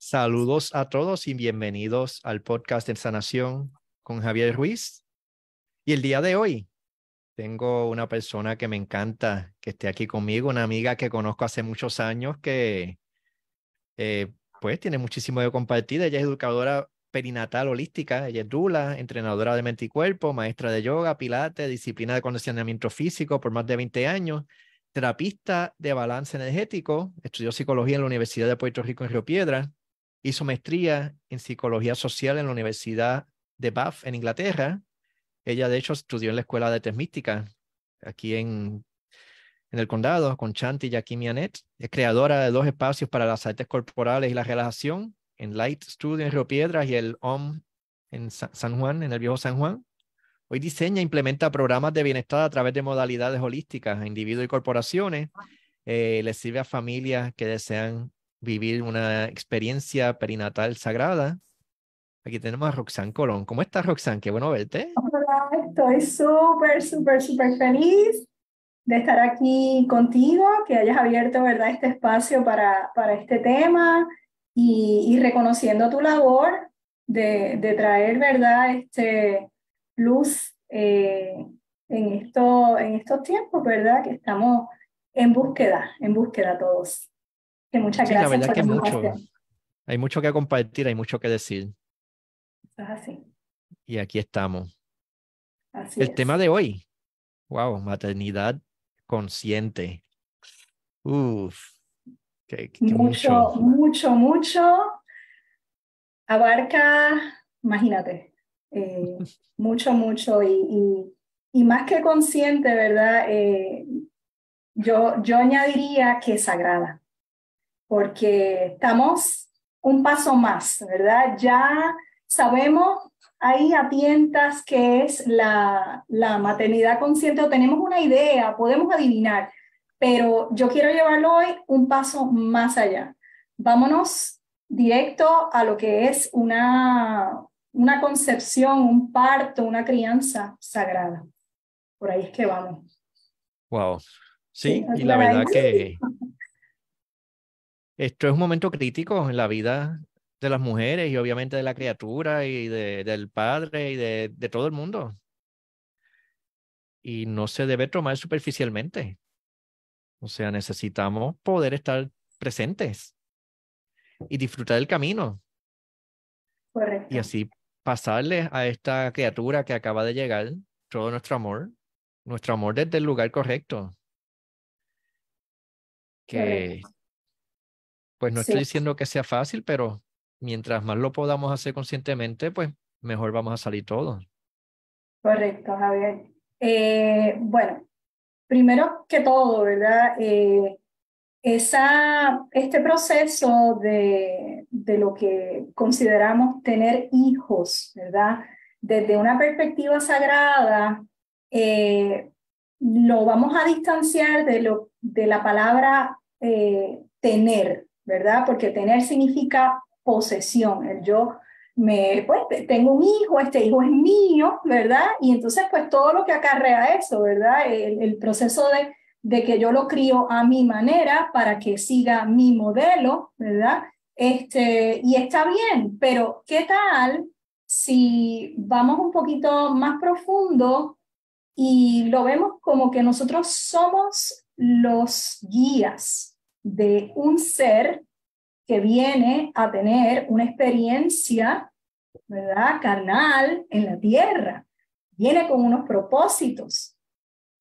Saludos a todos y bienvenidos al podcast de Sanación con Javier Ruiz. Y el día de hoy tengo una persona que me encanta que esté aquí conmigo, una amiga que conozco hace muchos años que eh, pues tiene muchísimo de compartir. Ella es educadora perinatal holística, ella es dula, entrenadora de mente y cuerpo, maestra de yoga, pilates, disciplina de condicionamiento físico por más de 20 años, terapista de balance energético, estudió psicología en la Universidad de Puerto Rico en Río Piedra, Hizo maestría en psicología social en la Universidad de Bath en Inglaterra. Ella, de hecho, estudió en la Escuela de Artes Místicas aquí en, en el condado con Chanti y Jackie Mianet. Es creadora de dos espacios para las artes corporales y la relajación en Light Studio en Río Piedras y el OM en San Juan, en el viejo San Juan. Hoy diseña e implementa programas de bienestar a través de modalidades holísticas a individuos y corporaciones. Eh, sirve a familias que desean vivir una experiencia perinatal sagrada. Aquí tenemos a Roxanne Colón. ¿Cómo estás, Roxanne? Qué bueno verte. Hola, estoy súper, súper, súper feliz de estar aquí contigo, que hayas abierto, ¿verdad?, este espacio para, para este tema y, y reconociendo tu labor de, de, traer, ¿verdad?, este, luz eh, en, esto, en estos tiempos, ¿verdad?, que estamos en búsqueda, en búsqueda todos muchas gracias. La verdad que mucho, hay mucho que compartir, hay mucho que decir. es así. Y aquí estamos. El tema de hoy. Wow, maternidad consciente. Uf. mucho, mucho, mucho, Abarca, imagínate, eh, mucho, mucho y, y, más que consciente, ¿verdad? Eh, yo, yo añadiría que sagrada porque estamos un paso más, ¿verdad? Ya sabemos ahí a tientas qué es la, la maternidad consciente o tenemos una idea, podemos adivinar, pero yo quiero llevarlo hoy un paso más allá. Vámonos directo a lo que es una, una concepción, un parto, una crianza sagrada. Por ahí es que vamos. Wow. Sí, y la verdad que esto es un momento crítico en la vida de las mujeres y obviamente de la criatura y de, del padre y de, de todo el mundo. Y no se debe tomar superficialmente. O sea, necesitamos poder estar presentes y disfrutar del camino. Correcto. Y así pasarle a esta criatura que acaba de llegar todo nuestro amor, nuestro amor desde el lugar correcto. Que, pues no estoy diciendo que sea fácil, pero mientras más lo podamos hacer conscientemente, pues mejor vamos a salir todos. Correcto, Javier. Eh, bueno, primero que todo, ¿verdad? Eh, esa, este proceso de, de lo que consideramos tener hijos, ¿verdad? Desde una perspectiva sagrada, eh, lo vamos a distanciar de, lo, de la palabra tener, ¿verdad? Porque tener significa posesión. El yo me, pues, tengo un hijo, este hijo es mío, ¿verdad? Y entonces, pues todo lo que acarrea eso, ¿verdad? El, proceso de, de que yo lo crío a mi manera para que siga mi modelo, ¿verdad? Este, y está bien, pero ¿qué tal si vamos un poquito más profundo y lo vemos como que nosotros somos los guías, de un ser que viene a tener una experiencia, ¿verdad? Carnal en la tierra. Viene con unos propósitos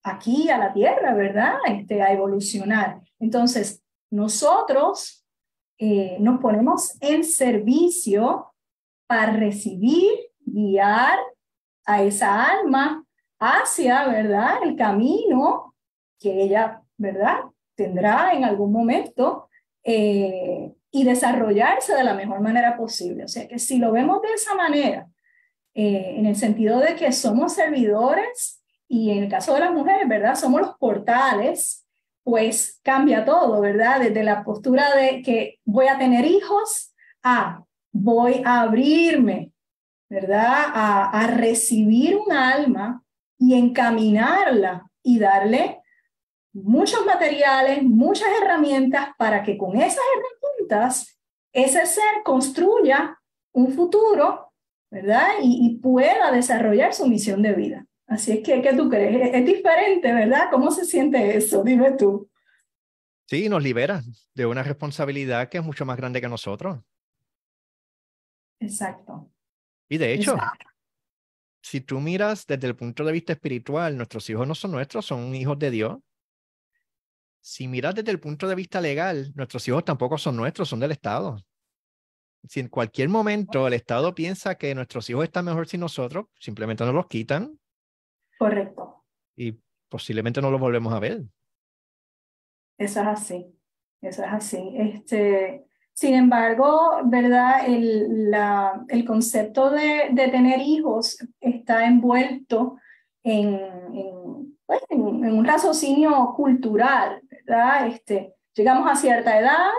aquí a la tierra, ¿verdad? Este, a evolucionar. Entonces, nosotros eh, nos ponemos en servicio para recibir, guiar a esa alma hacia, ¿verdad? El camino que ella, ¿verdad? Tendrá en algún momento eh, y desarrollarse de la mejor manera posible. O sea que si lo vemos de esa manera, eh, en el sentido de que somos servidores y en el caso de las mujeres, ¿verdad? Somos los portales, pues cambia todo, ¿verdad? Desde la postura de que voy a tener hijos a voy a abrirme, ¿verdad? A, a recibir un alma y encaminarla y darle muchos materiales, muchas herramientas para que con esas herramientas ese ser construya un futuro, ¿verdad? Y, pueda desarrollar su misión de vida. Así es que, ¿qué tú crees? Es, diferente, ¿verdad? ¿Cómo se siente eso? Dime tú. Sí, nos libera de una responsabilidad que es mucho más grande que nosotros. Exacto. Y de hecho, si tú miras desde el punto de vista espiritual, nuestros hijos no son nuestros, son hijos de Dios. Si miras desde el punto de vista legal, nuestros hijos tampoco son nuestros, son del Estado. Si en cualquier momento el Estado piensa que nuestros hijos están mejor sin nosotros, simplemente nos los quitan. Correcto. Y posiblemente no los volvemos a ver. Eso es así, eso es así. Este, sin embargo, ¿verdad? El, la, el concepto de, de, tener hijos está envuelto en, en, pues, en, un raciocinio cultural, Este, llegamos a cierta edad,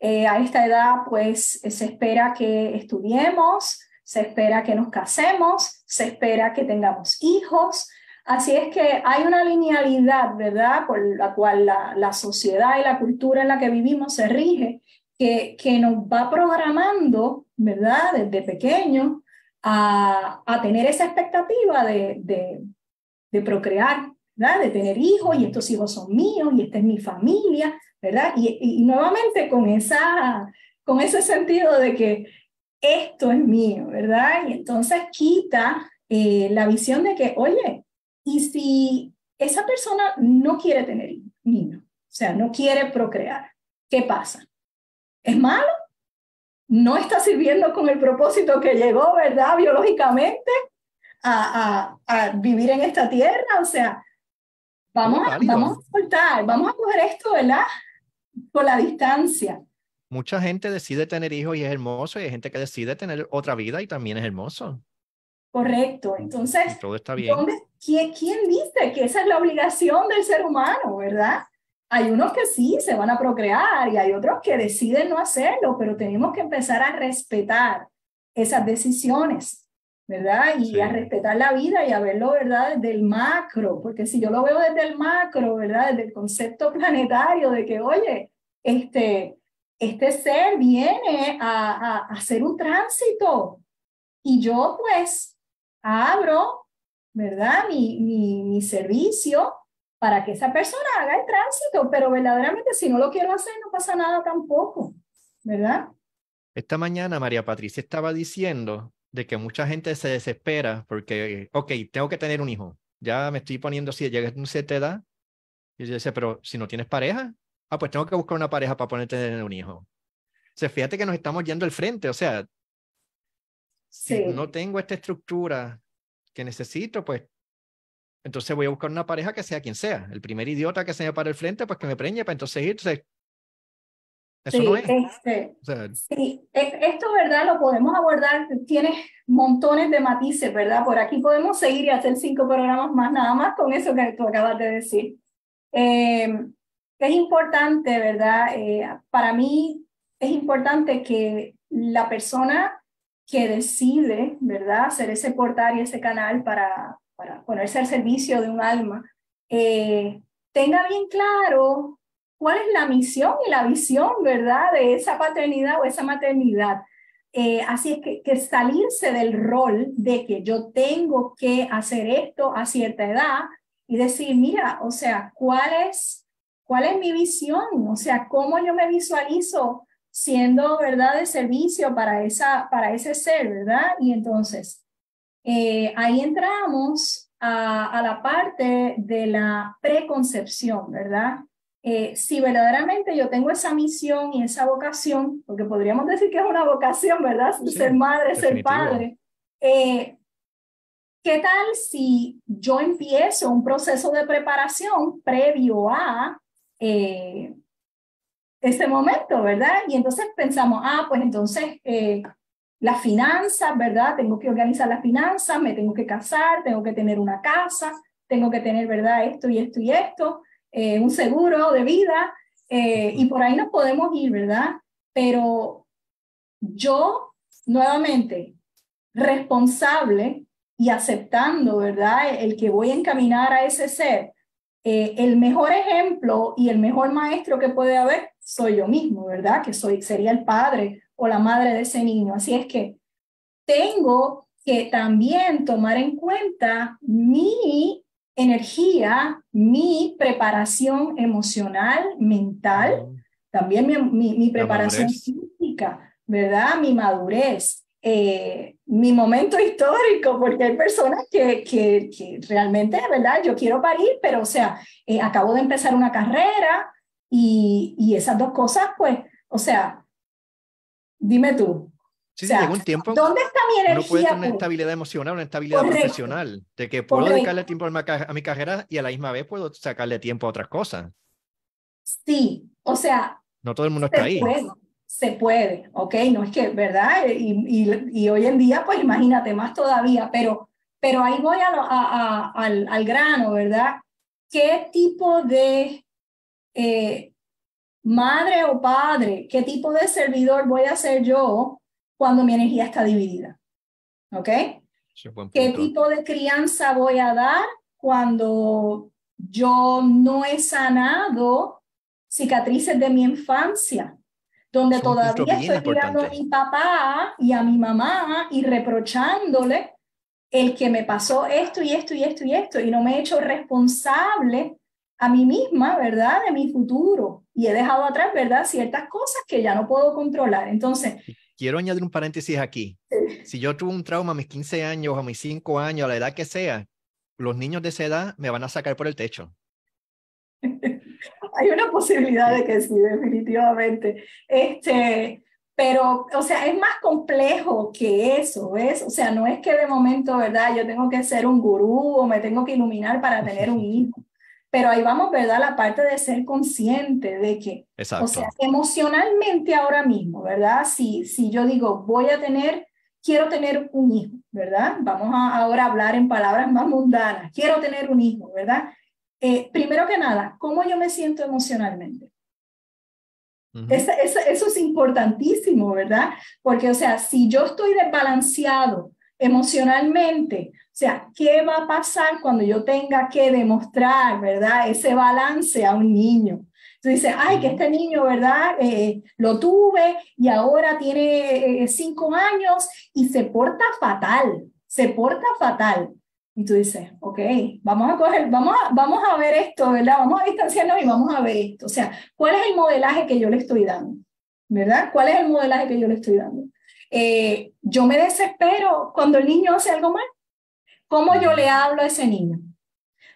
eh, a esta edad pues se espera que estudiemos, se espera que nos casemos, se espera que tengamos hijos, Así es que hay una linealidad, ¿verdad?, por la cual la, sociedad y la cultura en la que vivimos se rige, que, que nos va programando, ¿verdad?, desde pequeño a, a tener esa expectativa de, de procrear, ¿verdad?, de tener hijos, y estos hijos son míos, y esta es mi familia, ¿verdad? Y, y, nuevamente con, esa, con ese sentido de que esto es mío, ¿verdad? Y entonces quita eh, la visión de que, oye, y si esa persona no quiere tener niños, o sea, no quiere procrear, ¿qué pasa? ¿Es malo? ¿No está sirviendo con el propósito que llegó, verdad, biológicamente a, a, vivir en esta tierra? O sea, vamos a, vamos a soltar, vamos a coger esto, ¿verdad? Por la distancia. Mucha gente decide tener hijos y es hermoso, y hay gente que decide tener otra vida y también es hermoso. Correcto. Entonces, todo está bien. quién, ¿quién, dice que esa es la obligación del ser humano, verdad? Hay unos que sí se van a procrear y hay otros que deciden no hacerlo, pero tenemos que empezar a respetar esas decisiones, ¿verdad? Y a respetar la vida y a verlo, ¿verdad? Desde el macro, porque si yo lo veo desde el macro, ¿verdad? Desde el concepto planetario de que, oye, este, este ser viene a, a hacer un tránsito y yo pues abro, ¿verdad? Mi, mi, mi servicio para que esa persona haga el tránsito, pero verdaderamente si no lo quiero hacer no pasa nada tampoco, ¿verdad? Esta mañana María Patricia estaba diciendo de que mucha gente se desespera porque, ok, tengo que tener un hijo, ya me estoy poniendo así, llega a cierta edad, y yo dice, pero si no tienes pareja, ah, pues tengo que buscar una pareja para ponerte tener un hijo. O sea, fíjate que nos estamos yendo al frente, o sea, si no tengo esta estructura que necesito, pues entonces voy a buscar una pareja que sea quien sea. El primer idiota que se me para el frente, pues que me preñe para entonces ir. Eso no es. Este, sí, e, esto, ¿verdad? Lo podemos abordar, tiene montones de matices, ¿verdad? Por aquí podemos seguir y hacer cinco programas más, nada más con eso que tú acabas de decir. Eh, es importante, ¿verdad? Eh, para mí es importante que la persona que decide, ¿verdad?, hacer ese portal y ese canal para, para ponerse al servicio de un alma, eh, tenga bien claro cuál es la misión y la visión, ¿verdad?, de esa paternidad o esa maternidad. Eh, así es que, que, salirse del rol de que yo tengo que hacer esto a cierta edad y decir, mira, o sea, ¿cuál es, cuál es mi visión? O sea, ¿cómo yo me visualizo siendo, ¿verdad?, de servicio para, esa, para ese ser, ¿verdad? Y entonces, eh, ahí entramos a, la parte de la preconcepción, ¿verdad? Eh, si verdaderamente yo tengo esa misión y esa vocación, porque podríamos decir que es una vocación, ¿verdad? ser madre, ser padre. Eh, ¿Qué tal si yo empiezo un proceso de preparación previo a ese momento, ¿verdad? Y entonces pensamos, ah, pues entonces eh, las finanzas, ¿verdad? Tengo que organizar las finanzas, me tengo que casar, tengo que tener una casa, tengo que tener, ¿verdad? Esto y esto y esto, eh, un seguro de vida, eh, y por ahí nos podemos ir, ¿verdad? Pero yo, nuevamente, responsable y aceptando, ¿verdad? El que voy a encaminar a ese ser, el mejor ejemplo y el mejor maestro que puede haber soy yo mismo, ¿verdad? Que soy, sería el padre o la madre de ese niño. Así es que tengo que también tomar en cuenta mi energía, mi preparación emocional, mental, también mi, mi, preparación física, ¿verdad? Mi madurez, eh, mi momento histórico, porque hay personas que, que, que, realmente, ¿verdad? Yo quiero parir, pero o sea, eh, acabo de empezar una carrera y, y esas dos cosas, pues, o sea, dime tú, Sí, sí, llega un tiempo. ¿Dónde está mi energía? Uno puede tener una estabilidad emocional, una estabilidad profesional, de que puedo dedicarle tiempo a mi, a mi, carrera y a la misma vez puedo sacarle tiempo a otras cosas. Sí, o sea. No todo el mundo está ahí. Puede, se puede, ¿ok? No es que, ¿verdad? Y, y, y, hoy en día, pues imagínate más todavía, pero, pero ahí voy a, a, al, al, grano, ¿verdad? ¿Qué tipo de eh, madre o padre, qué tipo de servidor voy a ser yo? Cuando mi energía está dividida. ¿Ok? ¿Qué tipo de crianza voy a dar cuando yo no he sanado cicatrices de mi infancia? Donde todavía estoy mirando a mi papá y a mi mamá y reprochándole el que me pasó esto y esto y esto y esto y no me he hecho responsable a mí misma, ¿verdad? De mi futuro. Y he dejado atrás, ¿verdad? Ciertas cosas que ya no puedo controlar. Entonces, quiero añadir un paréntesis aquí. Si yo tuve un trauma a mis 15 años, a mis 5 años, a la edad que sea, los niños de esa edad me van a sacar por el techo. Hay una posibilidad de que sí, definitivamente. Este, pero, o sea, es más complejo que eso, ¿ves? O sea, no es que de momento, ¿verdad? Yo tengo que ser un gurú o me tengo que iluminar para tener un hijo. Pero ahí vamos, ¿verdad? La parte de ser consciente de que, o sea, emocionalmente ahora mismo, ¿verdad? Si, si yo digo, voy a tener, quiero tener un hijo, ¿verdad? Vamos a ahora hablar en palabras más mundanas, quiero tener un hijo, ¿verdad? Eh, primero que nada, ¿cómo yo me siento emocionalmente? eso es importantísimo, ¿verdad? Porque, o sea, si yo estoy desbalanceado emocionalmente, o sea, ¿qué va a pasar cuando yo tenga que demostrar, verdad, ese balance a un niño? Tú dices, ay, que este niño, ¿verdad? Eh, lo tuve y ahora tiene eh, cinco años y se porta fatal, se porta fatal. Y tú dices, ok, vamos a coger, vamos a, vamos a ver esto, ¿verdad? Vamos a distanciarnos y vamos a ver esto. O sea, ¿cuál es el modelaje que yo le estoy dando? ¿Verdad? ¿Cuál es el modelaje que yo le estoy dando? Eh, yo me desespero cuando el niño hace algo mal. ¿Cómo yo le hablo a ese niño?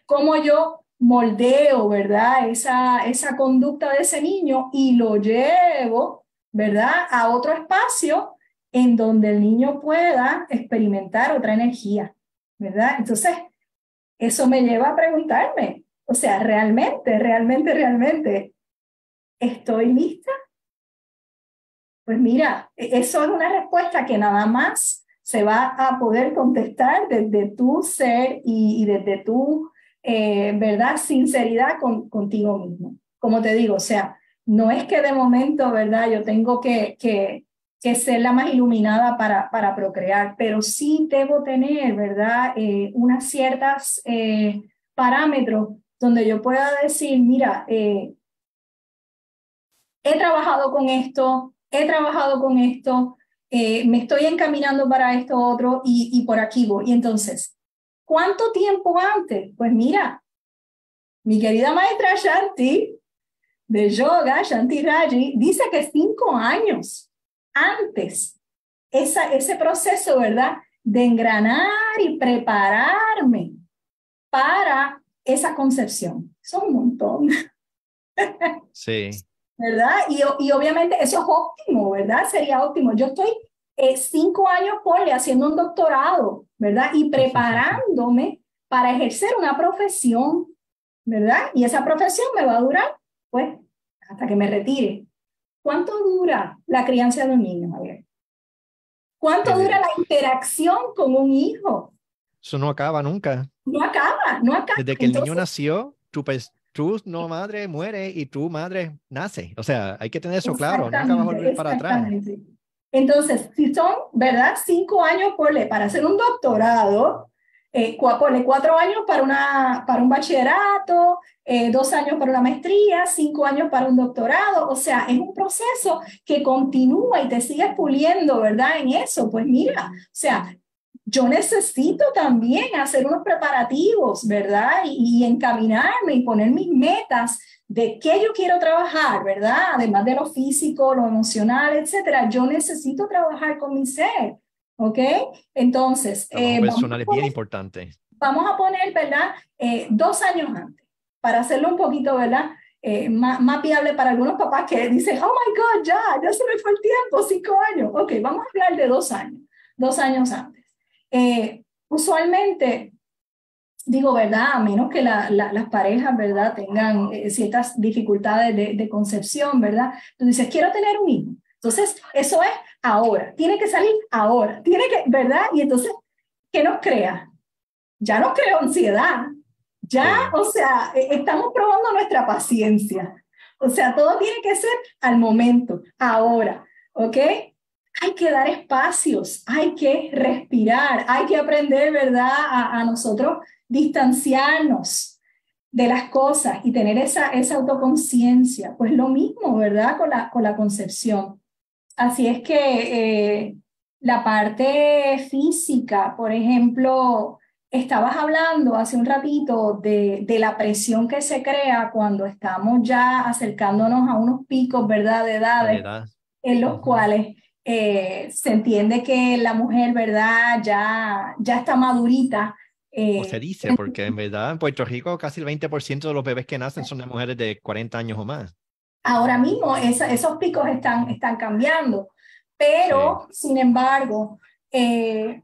¿Cómo yo moldeo, verdad, esa, esa conducta de ese niño y lo llevo, verdad, a otro espacio en donde el niño pueda experimentar otra energía, verdad? Entonces, eso me lleva a preguntarme, o sea, realmente, realmente, realmente, ¿estoy lista? Pues mira, e, eso es una respuesta que nada más se va a poder contestar desde tu ser y, desde tu, eh, ¿verdad?, sinceridad con, contigo mismo. Como te digo, o sea, no es que de momento, ¿verdad?, yo tengo que, que, que ser la más iluminada para, para procrear, pero sí debo tener, ¿verdad?, eh, unas ciertas eh, parámetros donde yo pueda decir, mira, he trabajado con esto, he trabajado con esto, eh, me estoy encaminando para esto otro y, por aquí voy. Y entonces, ¿cuánto tiempo antes? Pues mira, mi querida maestra Shanti de yoga, Shanti Raji, dice que cinco años antes, esa, ese proceso, ¿verdad? De engranar y prepararme para esa concepción. Son un montón. Sí. ¿Verdad? Y, y, obviamente eso es óptimo, ¿verdad? Sería óptimo. Yo estoy eh, cinco años, le haciendo un doctorado, ¿verdad? Y preparándome para ejercer una profesión, ¿verdad? Y esa profesión me va a durar, pues, hasta que me retire. ¿Cuánto dura la crianza de un niño, Javier? ¿Cuánto dura la interacción con un hijo? Eso no acaba nunca. No acaba, no acaba. Desde que el niño nació, tú, tu no madre muere y tu madre nace. O sea, hay que tener eso claro, nunca va a volver para atrás. Entonces, si son, ¿verdad? Cinco años por para hacer un doctorado, eh, cuatro años para, una, para un bachillerato, eh, dos años para una maestría, cinco años para un doctorado. O sea, es un proceso que continúa y te sigue puliendo, ¿verdad? En eso. Pues mira, o sea, yo necesito también hacer unos preparativos, ¿verdad? Y, y, encaminarme y poner mis metas de qué yo quiero trabajar, ¿verdad? Además de lo físico, lo emocional, etcétera. Yo necesito trabajar con mi ser. ¿Ok? Entonces. Eh, personal es bien importante. Vamos a poner, ¿verdad? Eh, dos años antes, para hacerlo un poquito, ¿verdad? Eh, más, más, viable para algunos papás que dicen, oh my God, ya, ya se me fue el tiempo, cinco años. Ok, vamos a hablar de dos años, dos años antes. Eh, usualmente, digo, ¿verdad? A menos que la, las parejas, ¿verdad? Tengan ciertas dificultades de, de concepción, ¿verdad? Tú dices, quiero tener un hijo. Entonces, eso es ahora, tiene que salir ahora, tiene que, ¿verdad? Y entonces, ¿qué nos crea? Ya nos creó ansiedad, ya, o sea, e, estamos probando nuestra paciencia. O sea, todo tiene que ser al momento, ahora, ¿ok? Hay que dar espacios, hay que respirar, hay que aprender, ¿verdad? A, a nosotros distanciarnos de las cosas y tener esa, esa autoconciencia. Pues lo mismo, ¿verdad? Con la, con la concepción. Así es que eh, la parte física, por ejemplo, estabas hablando hace un ratito de, de, la presión que se crea cuando estamos ya acercándonos a unos picos, ¿verdad?, de edades, en los cuales eh, se entiende que la mujer, ¿verdad?, ya, ya está madurita. Eh, o se dice, porque en verdad en Puerto Rico casi el 20% de los bebés que nacen son de mujeres de 40 años o más. Ahora mismo esos picos están, están cambiando, pero sin embargo, eh,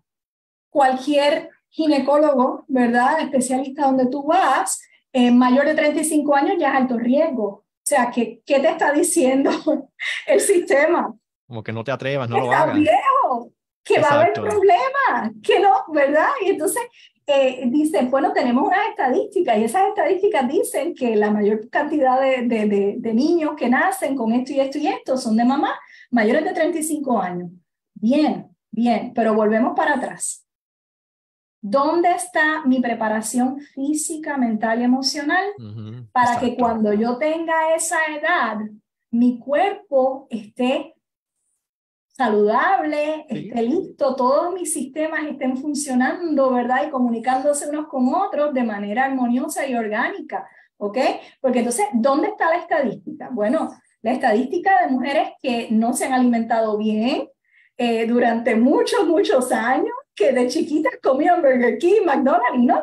cualquier ginecólogo, ¿verdad? Especialista donde tú vas, mayor de 35 años ya es alto riesgo. O sea, ¿qué, qué te está diciendo el sistema? Como que no te atrevas, no lo hagas. viejo, que va a haber problemas, que no, ¿verdad? Y entonces eh, dice, bueno, tenemos unas estadísticas y esas estadísticas dicen que la mayor cantidad de, de, de, niños que nacen con esto y esto y esto son de mamá mayores de 35 años. Bien, bien, pero volvemos para atrás. ¿Dónde está mi preparación física, mental y emocional para que cuando yo tenga esa edad, mi cuerpo esté saludable, esté listo, todos mis sistemas estén funcionando, ¿verdad? Y comunicándose unos con otros de manera armoniosa y orgánica, ¿ok? Porque entonces, ¿dónde está la estadística? Bueno, la estadística de mujeres que no se han alimentado bien eh, durante muchos, muchos años, que de chiquitas comían Burger King, McDonald's y no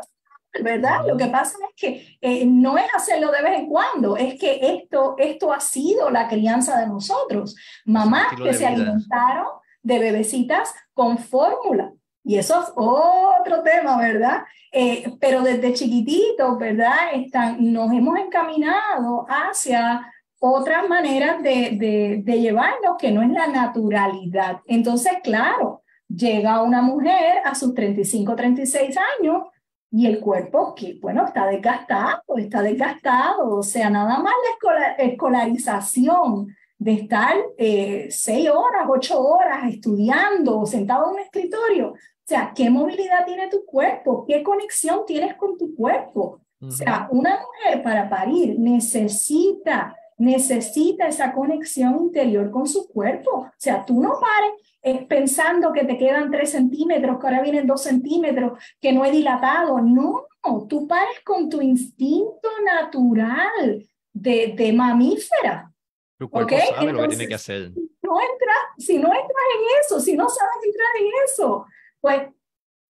¿verdad? Lo que pasa es que eh, no es hacerlo de vez en cuando, es que esto, esto ha sido la crianza de nosotros. Mamás que se alimentaron de bebecitas con fórmula. Y eso es otro tema, ¿verdad? Eh, pero desde chiquititos, ¿verdad? Están, nos hemos encaminado hacia otras maneras de, de, de llevarnos que no es la naturalidad. Entonces, claro, llega una mujer a sus 35, 36 años y el cuerpo que, bueno, está desgastado, está desgastado, o sea, nada más la escolarización de estar eh, seis horas, ocho horas estudiando, sentado en un escritorio. O sea, ¿qué movilidad tiene tu cuerpo? ¿Qué conexión tienes con tu cuerpo? O sea, una mujer para parir necesita, necesita esa conexión interior con su cuerpo. O sea, tú no pares eh, pensando que te quedan tres centímetros, que ahora vienen dos centímetros, que no he dilatado. No, tú pares con tu instinto natural de, de mamífera. Tu cuerpo sabe lo que tiene que hacer. No entra, si no entras en eso, si no sabes entrar en eso, pues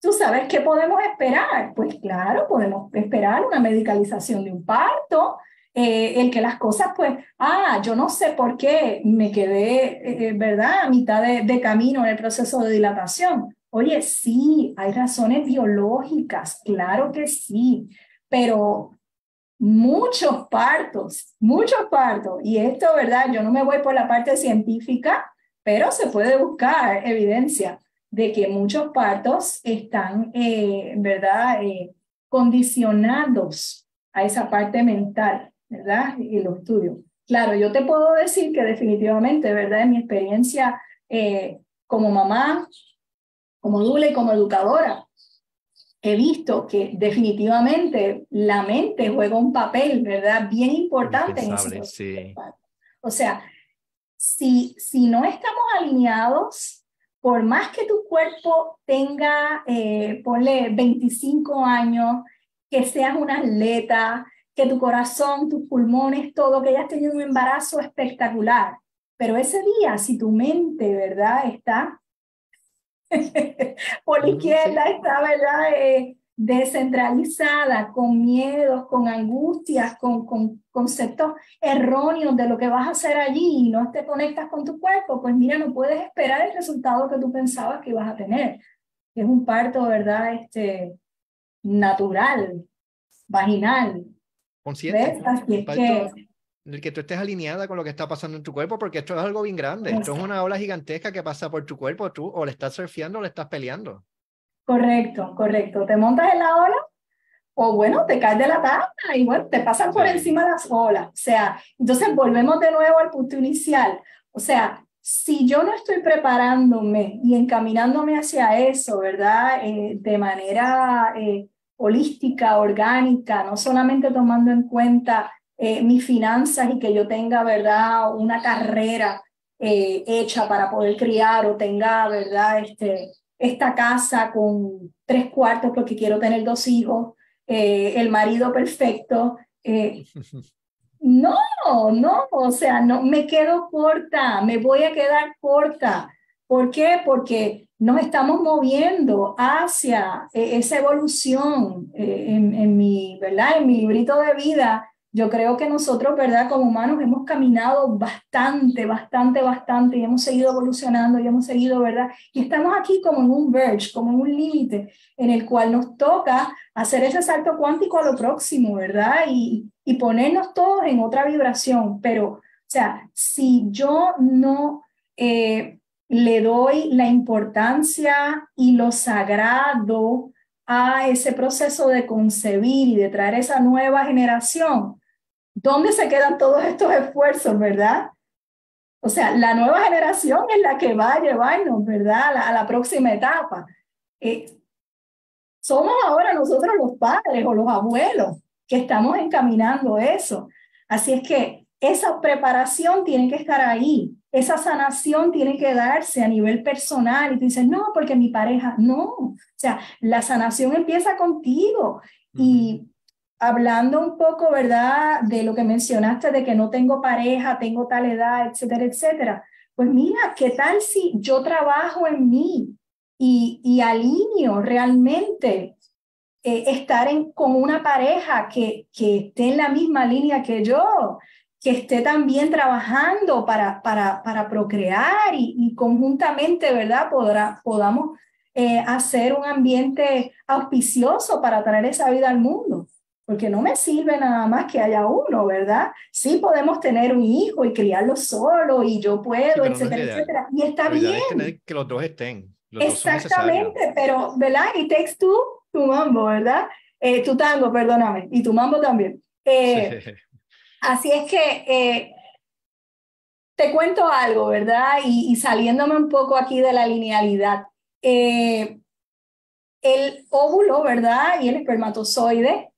tú sabes qué podemos esperar. Pues claro, podemos esperar una medicalización de un parto, eh, el que las cosas, pues, ah, yo no sé por qué me quedé, eh, eh, ¿verdad?, a mitad de, de, camino en el proceso de dilatación. Oye, sí, hay razones biológicas, claro que sí, pero muchos partos, muchos partos, y esto, ¿verdad? Yo no me voy por la parte científica, pero se puede buscar evidencia de que muchos partos están, ¿verdad?, condicionados a esa parte mental. ¿Verdad? Y los estudios. Claro, yo te puedo decir que definitivamente, ¿verdad? En mi experiencia eh, como mamá, como dula y como educadora, he visto que definitivamente la mente juega un papel, ¿verdad? Bien importante en ese sí. O sea, si, si no estamos alineados, por más que tu cuerpo tenga, eh, ponle 25 años, que seas una atleta, que tu corazón, tus pulmones, todo, que hayas tenido un embarazo espectacular, pero ese día, si tu mente, ¿verdad? Está por la izquierda, está, ¿verdad? Eh, descentralizada, con miedos, con angustias, con, con, conceptos erróneos de lo que vas a hacer allí y no te conectas con tu cuerpo, pues mira, no puedes esperar el resultado que tú pensabas que ibas a tener. Es un parto, ¿verdad? Este, natural, vaginal. Consciente. que, el que tú estés alineada con lo que está pasando en tu cuerpo, porque esto es algo bien grande. Esto es una ola gigantesca que pasa por tu cuerpo. Tú o le estás surfeando o le estás peleando. Correcto, correcto. Te montas en la ola o bueno, te caes de la tabla y bueno, te pasan por encima las olas. O sea, entonces volvemos de nuevo al punto inicial. O sea, si yo no estoy preparándome y encaminándome hacia eso, ¿verdad? Eh, de manera eh, holística, orgánica, no solamente tomando en cuenta eh, mis finanzas y que yo tenga, ¿verdad? Una carrera hecha para poder criar o tenga, ¿verdad? Este, esta casa con tres cuartos porque quiero tener dos hijos, eh, el marido perfecto. Eh, no, no, o sea, no me quedo corta, me voy a quedar corta. ¿Por qué? Porque nos estamos moviendo hacia eh, esa evolución en, en, mi, ¿verdad? En mi librito de vida yo creo que nosotros, ¿verdad? Como humanos hemos caminado bastante, bastante, bastante y hemos seguido evolucionando y hemos seguido, ¿verdad? Y estamos aquí como en un verge, como en un límite en el cual nos toca hacer ese salto cuántico a lo próximo, ¿verdad? Y, y ponernos todos en otra vibración. Pero, o sea, si yo no eh, le doy la importancia y lo sagrado a ese proceso de concebir y de traer esa nueva generación, ¿dónde se quedan todos estos esfuerzos, verdad? O sea, la nueva generación es la que va a llevarnos, ¿verdad? A la, próxima etapa. Eh, somos ahora nosotros los padres o los abuelos que estamos encaminando eso. Así es que esa preparación tiene que estar ahí, esa sanación tiene que darse a nivel personal. Y tú dices, no, porque mi pareja, no. O sea, la sanación empieza contigo. Y hablando un poco, ¿verdad?, de lo que mencionaste, de que no tengo pareja, tengo tal edad, etcétera, etcétera. Pues mira, ¿qué tal si yo trabajo en mí y, y alineo realmente eh, estar en, con una pareja que, que esté en la misma línea que yo, que esté también trabajando para, para, para procrear y, y conjuntamente, ¿verdad?, Podrá, podamos eh, hacer un ambiente auspicioso para traer esa vida al mundo porque no me sirve nada más que haya uno, ¿verdad? Sí podemos tener un hijo y criarlo solo y yo puedo, etcétera, etcétera. Y está bien. tener que los dos estén. Exactamente, pero, ¿verdad? Y takes two, tu mambo, ¿verdad? Eh, tu tango, perdóname, y tu mambo también. Eh, así es que eh, te cuento algo, ¿verdad? Y, saliéndome un poco aquí de la linealidad. el óvulo, ¿verdad? Y el espermatozoide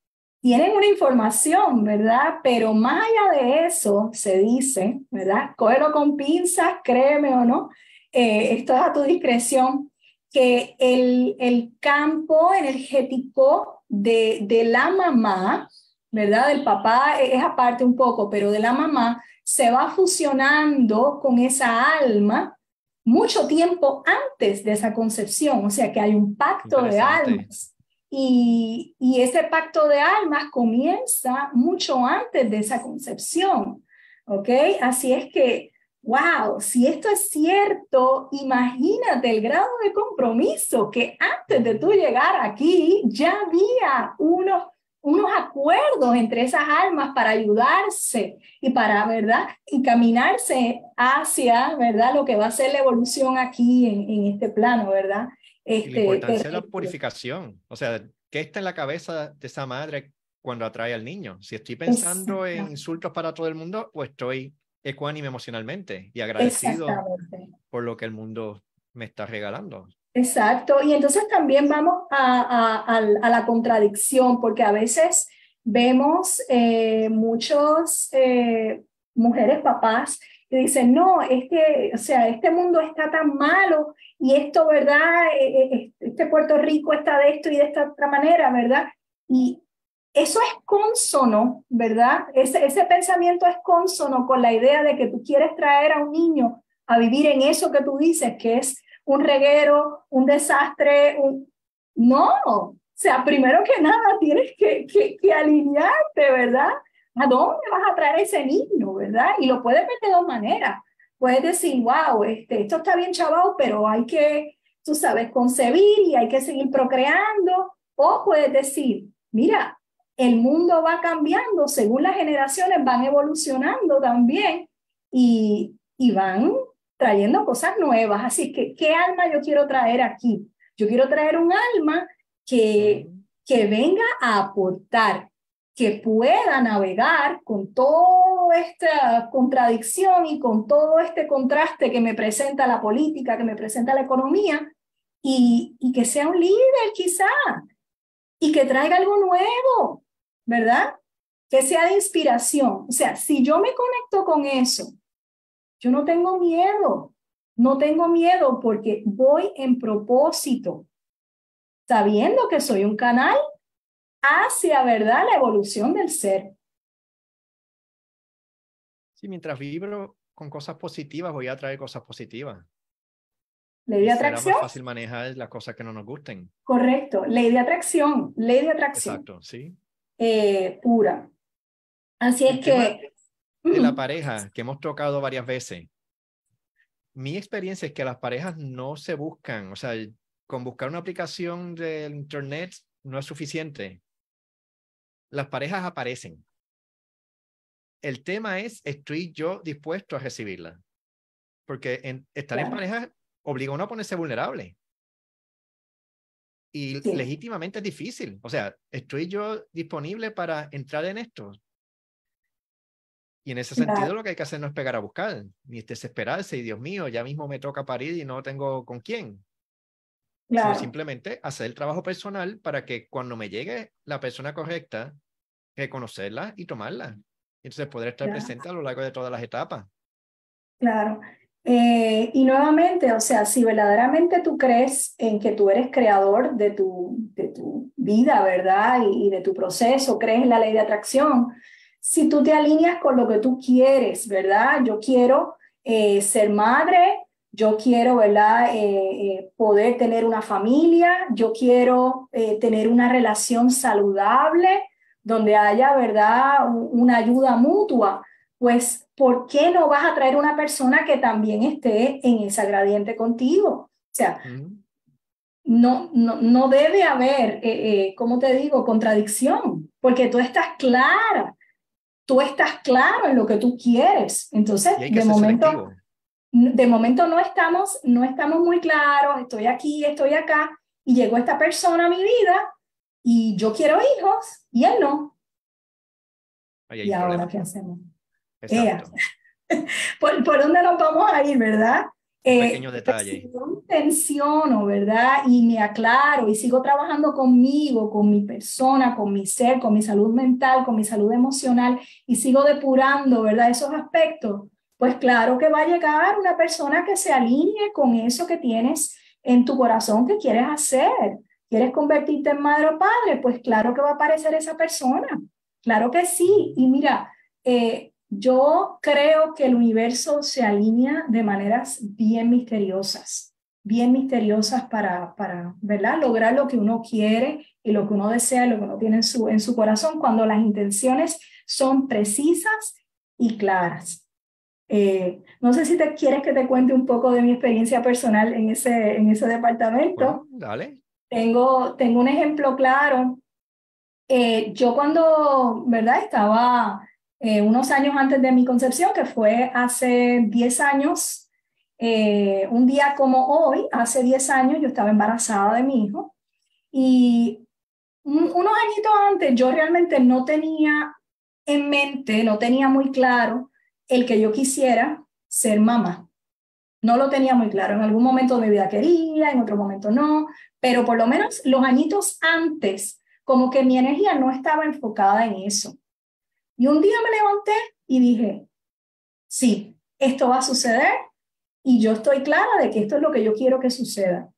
tienen una información, ¿verdad? Pero más allá de eso, se dice, ¿verdad? Cógelo con pinzas, créeme o no, eh, esto es a tu discreción, que el, el campo energético de, de la mamá, ¿verdad? Del papá es aparte un poco, pero de la mamá se va fusionando con esa alma mucho tiempo antes de esa concepción, o sea que hay un pacto de almas y, ese pacto de almas comienza mucho antes de esa concepción, ¿ok? Así es que, wow, si esto es cierto, imagínate el grado de compromiso que antes de tú llegar aquí ya había unos, unos acuerdos entre esas almas para ayudarse y para, ¿verdad? Encaminarse hacia, ¿verdad? Lo que va a ser la evolución aquí en, en este plano, ¿verdad? Este, la importancia de la purificación. O sea, ¿qué está en la cabeza de esa madre cuando atrae al niño? Si estoy pensando en insultos para todo el mundo, pues estoy ecuánime emocionalmente y agradecido por lo que el mundo me está regalando. Exacto, y entonces también vamos a, a, la contradicción, porque a veces vemos eh, muchos eh, mujeres, papás, que dicen, no, este, o sea, este mundo está tan malo y esto, ¿verdad? Eh, este Puerto Rico está de esto y de esta otra manera, ¿verdad? Y eso es consono, ¿verdad? Ese, ese pensamiento es consono con la idea de que tú quieres traer a un niño a vivir en eso que tú dices, que es un reguero, un desastre, un... No, o sea, primero que nada tienes que, que, alinearte, ¿verdad? ¿A dónde vas a traer ese niño, verdad? Y lo puedes ver de dos maneras. Puedes decir, wow, este, esto está bien chaval, pero hay que, tú sabes, concebir y hay que seguir procreando. O puedes decir, mira, el mundo va cambiando según las generaciones van evolucionando también y, y van trayendo cosas nuevas. Así que, ¿qué alma yo quiero traer aquí? Yo quiero traer un alma que, que venga a aportar, que pueda navegar con toda esta contradicción y con todo este contraste que me presenta la política, que me presenta la economía, y, y que sea un líder quizá, y que traiga algo nuevo, ¿verdad? Que sea de inspiración. O sea, si yo me conecto con eso, yo no tengo miedo, no tengo miedo porque voy en propósito, sabiendo que soy un canal hacia, ¿verdad?, la evolución del ser. Sí, mientras vibro con cosas positivas, voy a traer cosas positivas. Ley de atracción. Es más fácil manejar las cosas que no nos gusten. Correcto. Ley de atracción. Ley de atracción. Exacto, sí. Eh, pura. Así es que de la pareja que hemos tocado varias veces, mi experiencia es que las parejas no se buscan, o sea, con buscar una aplicación del Internet no es suficiente. Las parejas aparecen. El tema es, ¿estoy yo dispuesto a recibirla? Porque estar en pareja obliga a uno a ponerse vulnerable. Y legítimamente es difícil. O sea, ¿estoy yo disponible para entrar en esto? Y en ese sentido lo que hay que hacer no es pegar a buscar, ni desesperarse y Dios mío, ya mismo me toca parir y no tengo con quién. Sino simplemente hacer el trabajo personal para que cuando me llegue la persona correcta, reconocerla y tomarla. Y entonces poder estar presente a lo largo de todas las etapas. Claro. Eh, y nuevamente, o sea, si verdaderamente tú crees en que tú eres creador de tu, de tu vida, ¿verdad? Y, y de tu proceso, crees en la ley de atracción, si tú te alineas con lo que tú quieres, ¿verdad? Yo quiero eh, ser madre, yo quiero, ¿verdad? Eh, eh, poder tener una familia, yo quiero tener una relación saludable donde haya, ¿verdad? Una ayuda mutua. Pues, ¿por qué no vas a traer una persona que también esté en ese gradiente contigo? O sea, no, no, no debe haber, ¿cómo te digo?, contradicción, porque tú estás clara tú estás claro en lo que tú quieres. Entonces, de momento, de momento no estamos, no estamos muy claros, estoy aquí, estoy acá, y llegó esta persona a mi vida y yo quiero hijos y él no. ¿Y ahora qué hacemos? ¿Por, ¿Por dónde nos vamos a ir, verdad? Eh, pequeño detalle. Si yo tensiono, ¿verdad? Y me aclaro y sigo trabajando conmigo, con mi persona, con mi ser, con mi salud mental, con mi salud emocional y sigo depurando, ¿verdad? Esos aspectos, pues claro que va a llegar una persona que se alinee con eso que tienes en tu corazón que quieres hacer. ¿Quieres convertirte en madre o padre? Pues claro que va a aparecer esa persona. Claro que sí. Y mira, eh, yo creo que el universo se alinea de maneras bien misteriosas, bien misteriosas para, para ¿verdad? lograr lo que uno quiere y lo que uno desea, lo que uno tiene en su, en su corazón, cuando las intenciones son precisas y claras. Eh, no sé si te quieres que te cuente un poco de mi experiencia personal en ese, en ese departamento. dale. Tengo, tengo un ejemplo claro. Eh, yo cuando, ¿verdad? Estaba eh, unos años antes de mi concepción, que fue hace 10 años, eh, un día como hoy, hace 10 años, yo estaba embarazada de mi hijo y unos añitos antes yo realmente no tenía en mente, no tenía muy claro el que yo quisiera ser mamá. No lo tenía muy claro. En algún momento de mi vida quería, en otro momento no, pero por lo menos los añitos antes, como que mi energía no estaba enfocada en eso. Y un día me levanté y dije, sí, esto va a suceder y yo estoy clara de que esto es lo que yo quiero que suceda.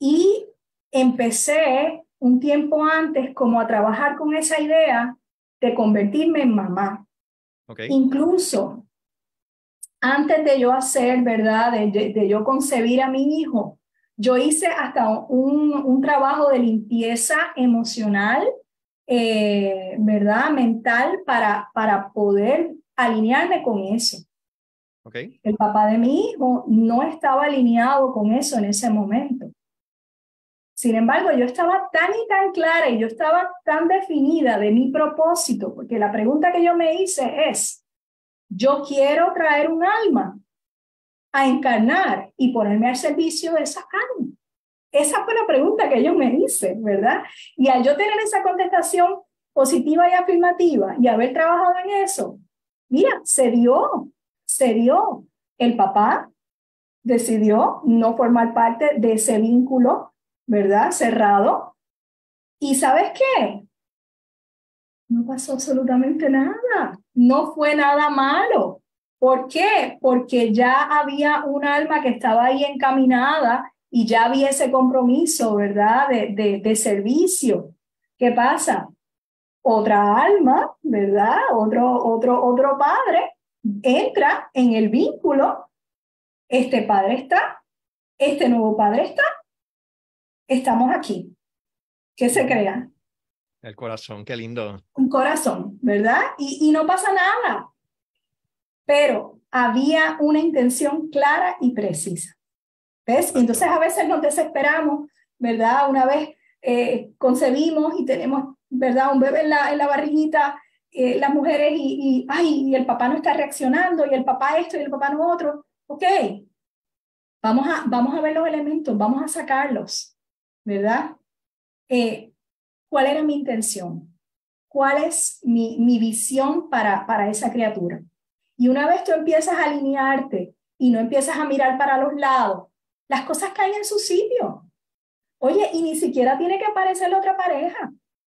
Y empecé un tiempo antes como a trabajar con esa idea de convertirme en mamá. Incluso antes de yo hacer, ¿verdad? De, yo concebir a mi hijo, yo hice hasta un, un trabajo de limpieza emocional, eh, ¿verdad? Mental para, para poder alinearme con eso. Okay. El papá de mi hijo no estaba alineado con eso en ese momento. Sin embargo, yo estaba tan y tan clara y yo estaba tan definida de mi propósito, porque la pregunta que yo me hice es, yo quiero traer un alma a encarnar y ponerme al servicio de esa alma. Esa fue la pregunta que yo me hice, ¿verdad? Y al yo tener esa contestación positiva y afirmativa y haber trabajado en eso, mira, se dio, se dio. El papá decidió no formar parte de ese vínculo, ¿verdad? Cerrado. ¿Y sabes qué? No pasó absolutamente nada. No fue nada malo. ¿Por qué? Porque ya había un alma que estaba ahí encaminada y ya había ese compromiso, ¿verdad? De, de servicio. ¿Qué pasa? Otra alma, ¿verdad? Otro, otro, otro padre entra en el vínculo, este padre está, este nuevo padre está, estamos aquí. ¿Qué se crea? El corazón, qué lindo. Un corazón, ¿verdad? Y, y no pasa nada. Pero había una intención clara y precisa. ¿Ves? Y entonces a veces nos desesperamos, ¿verdad? Una vez eh, concebimos y tenemos, ¿verdad? Un bebé en la, en la barriguita eh, las mujeres y, ay, y el papá no está reaccionando y el papá esto y el papá no otro. Ok, vamos a, vamos a ver los elementos, vamos a sacarlos, ¿verdad? Eh, ¿Cuál era mi intención? ¿Cuál es mi, mi visión para, para esa criatura? Y una vez tú empiezas a alinearte y no empiezas a mirar para los lados, las cosas caen en su sitio. Oye, y ni siquiera tiene que aparecer la otra pareja.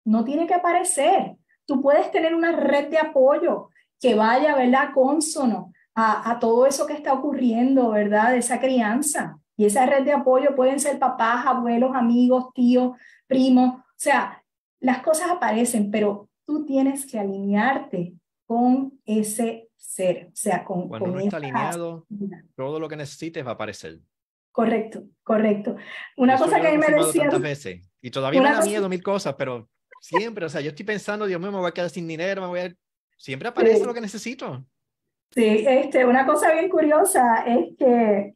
No tiene que aparecer tú puedes tener una red de apoyo que vaya, ¿verdad?, consono a, a todo eso que está ocurriendo, ¿verdad?, de esa crianza. Y esa red de apoyo pueden ser papás, abuelos, amigos, tíos, primos. O sea, las cosas aparecen, pero tú tienes que alinearte con ese ser. O sea, con. Cuando uno está alineado, todo lo que necesites va a aparecer. Correcto, correcto. Una cosa que a mí me decían. veces y todavía me da miedo mil cosas, pero Siempre, o sea, yo estoy pensando, Dios mío, me voy a quedar sin dinero, me voy a... Siempre aparece lo que necesito. Sí, este, una cosa bien curiosa es que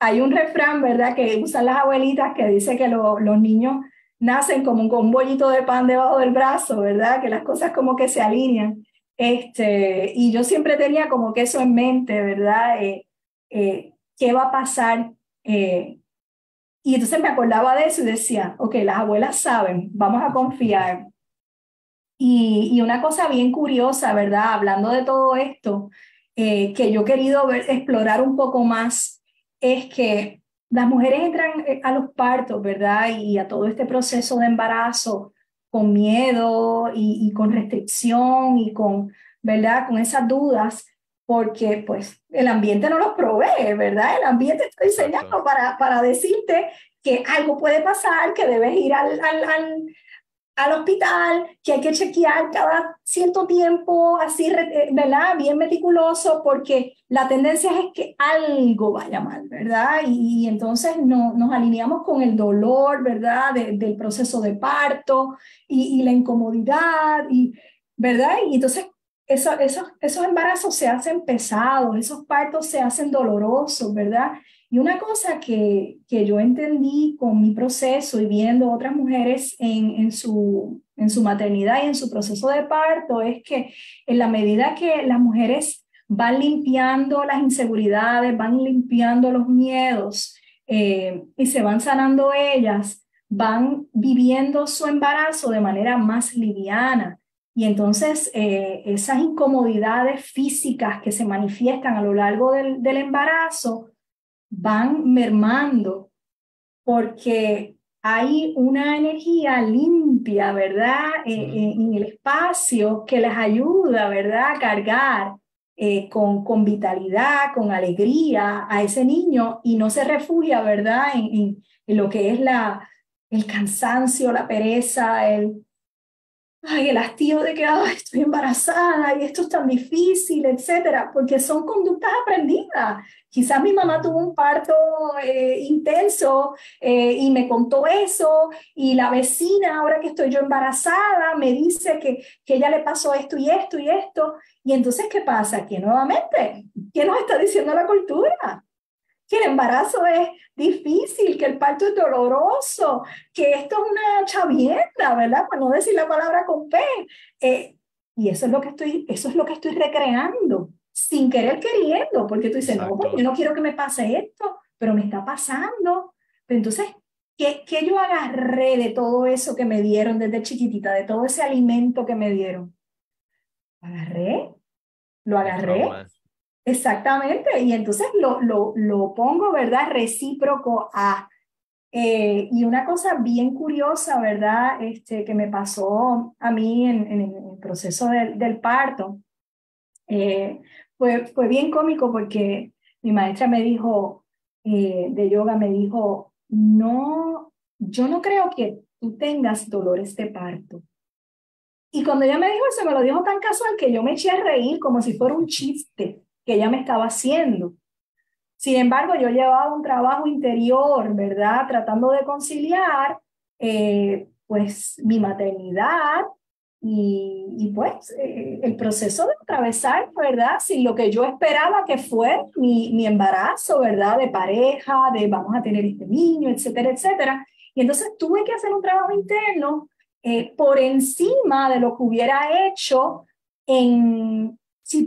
hay un refrán, ¿verdad?, que usan las abuelitas que dice que los niños nacen como con un bollito de pan debajo del brazo, ¿verdad? Que las cosas como que se alinean. Este, y yo siempre tenía como que eso en mente, ¿verdad? Eh, eh, ¿Qué va a pasar eh, y entonces me acordaba de eso y decía, ok, las abuelas saben, vamos a confiar. Y, y una cosa bien curiosa, ¿verdad? Hablando de todo esto, eh, que yo he querido ver, explorar un poco más, es que las mujeres entran eh, a los partos, ¿verdad? Y a todo este proceso de embarazo con miedo y, y con restricción y con, ¿verdad? Con esas dudas porque pues el ambiente no los provee, ¿verdad? El ambiente está diseñado para, para decirte que algo puede pasar, que debes ir al, al, al, al, hospital, que hay que chequear cada cierto tiempo, así, ¿verdad? Bien meticuloso, porque la tendencia es que algo vaya mal, ¿verdad? Y, entonces no, nos alineamos con el dolor, ¿verdad? del proceso de parto y, y la incomodidad, y, ¿verdad? Y entonces eso, esos, esos embarazos se hacen pesados, esos partos se hacen dolorosos, ¿verdad? Y una cosa que, que yo entendí con mi proceso y viendo otras mujeres en, en, su, en su maternidad y en su proceso de parto es que en la medida que las mujeres van limpiando las inseguridades, van limpiando los miedos eh, y se van sanando ellas, van viviendo su embarazo de manera más liviana, Y entonces eh, esas incomodidades físicas que se manifiestan a lo largo del, del embarazo van mermando porque hay una energía limpia, ¿verdad? Eh, eh, en el espacio que les ayuda, ¿verdad? A cargar eh, con, con, vitalidad, con alegría a ese niño y no se refugia, ¿verdad? En, en, lo que es la, el cansancio, la pereza, el, ay, el hastío de que estoy embarazada y esto es tan difícil, etcétera, porque son conductas aprendidas. Quizás mi mamá tuvo un parto eh, intenso eh, y me contó eso, y la vecina, ahora que estoy yo embarazada, me dice que, que ella le pasó esto y esto y esto. Y entonces, ¿qué pasa? Que nuevamente, ¿qué nos está diciendo la cultura? Que el embarazo es difícil, que el parto es doloroso, que esto es una chavienda, ¿verdad? Para no decir la palabra con P. Eh, y eso es lo que estoy, eso es lo que estoy recreando, sin querer queriendo, porque tú dices, no, pues, yo no quiero que me pase esto, pero me está pasando. Pero entonces, ¿qué, ¿qué yo agarré de todo eso que me dieron desde chiquitita, de todo ese alimento que me dieron? Agarré, lo agarré Exactamente, y entonces lo, lo, lo pongo, ¿verdad? Recíproco a... Eh, y una cosa bien curiosa, ¿verdad? Este, que me pasó a mí en, en el proceso del, del parto, eh, fue, fue bien cómico porque mi maestra me dijo, eh, de yoga, me dijo, no, yo no creo que tú tengas dolores de parto. Y cuando ella me dijo eso, me lo dijo tan casual que yo me eché a reír como si fuera un chiste que ella me estaba haciendo. Sin embargo, yo llevaba un trabajo interior, ¿verdad? Tratando de conciliar, eh, pues, mi maternidad y, pues, eh, el proceso de atravesar, ¿verdad? Sin lo que yo esperaba que fue mi, mi embarazo, ¿verdad? De pareja, de vamos a tener este niño, etcétera, etcétera. Y entonces tuve que hacer un trabajo interno eh, por encima de lo que hubiera hecho en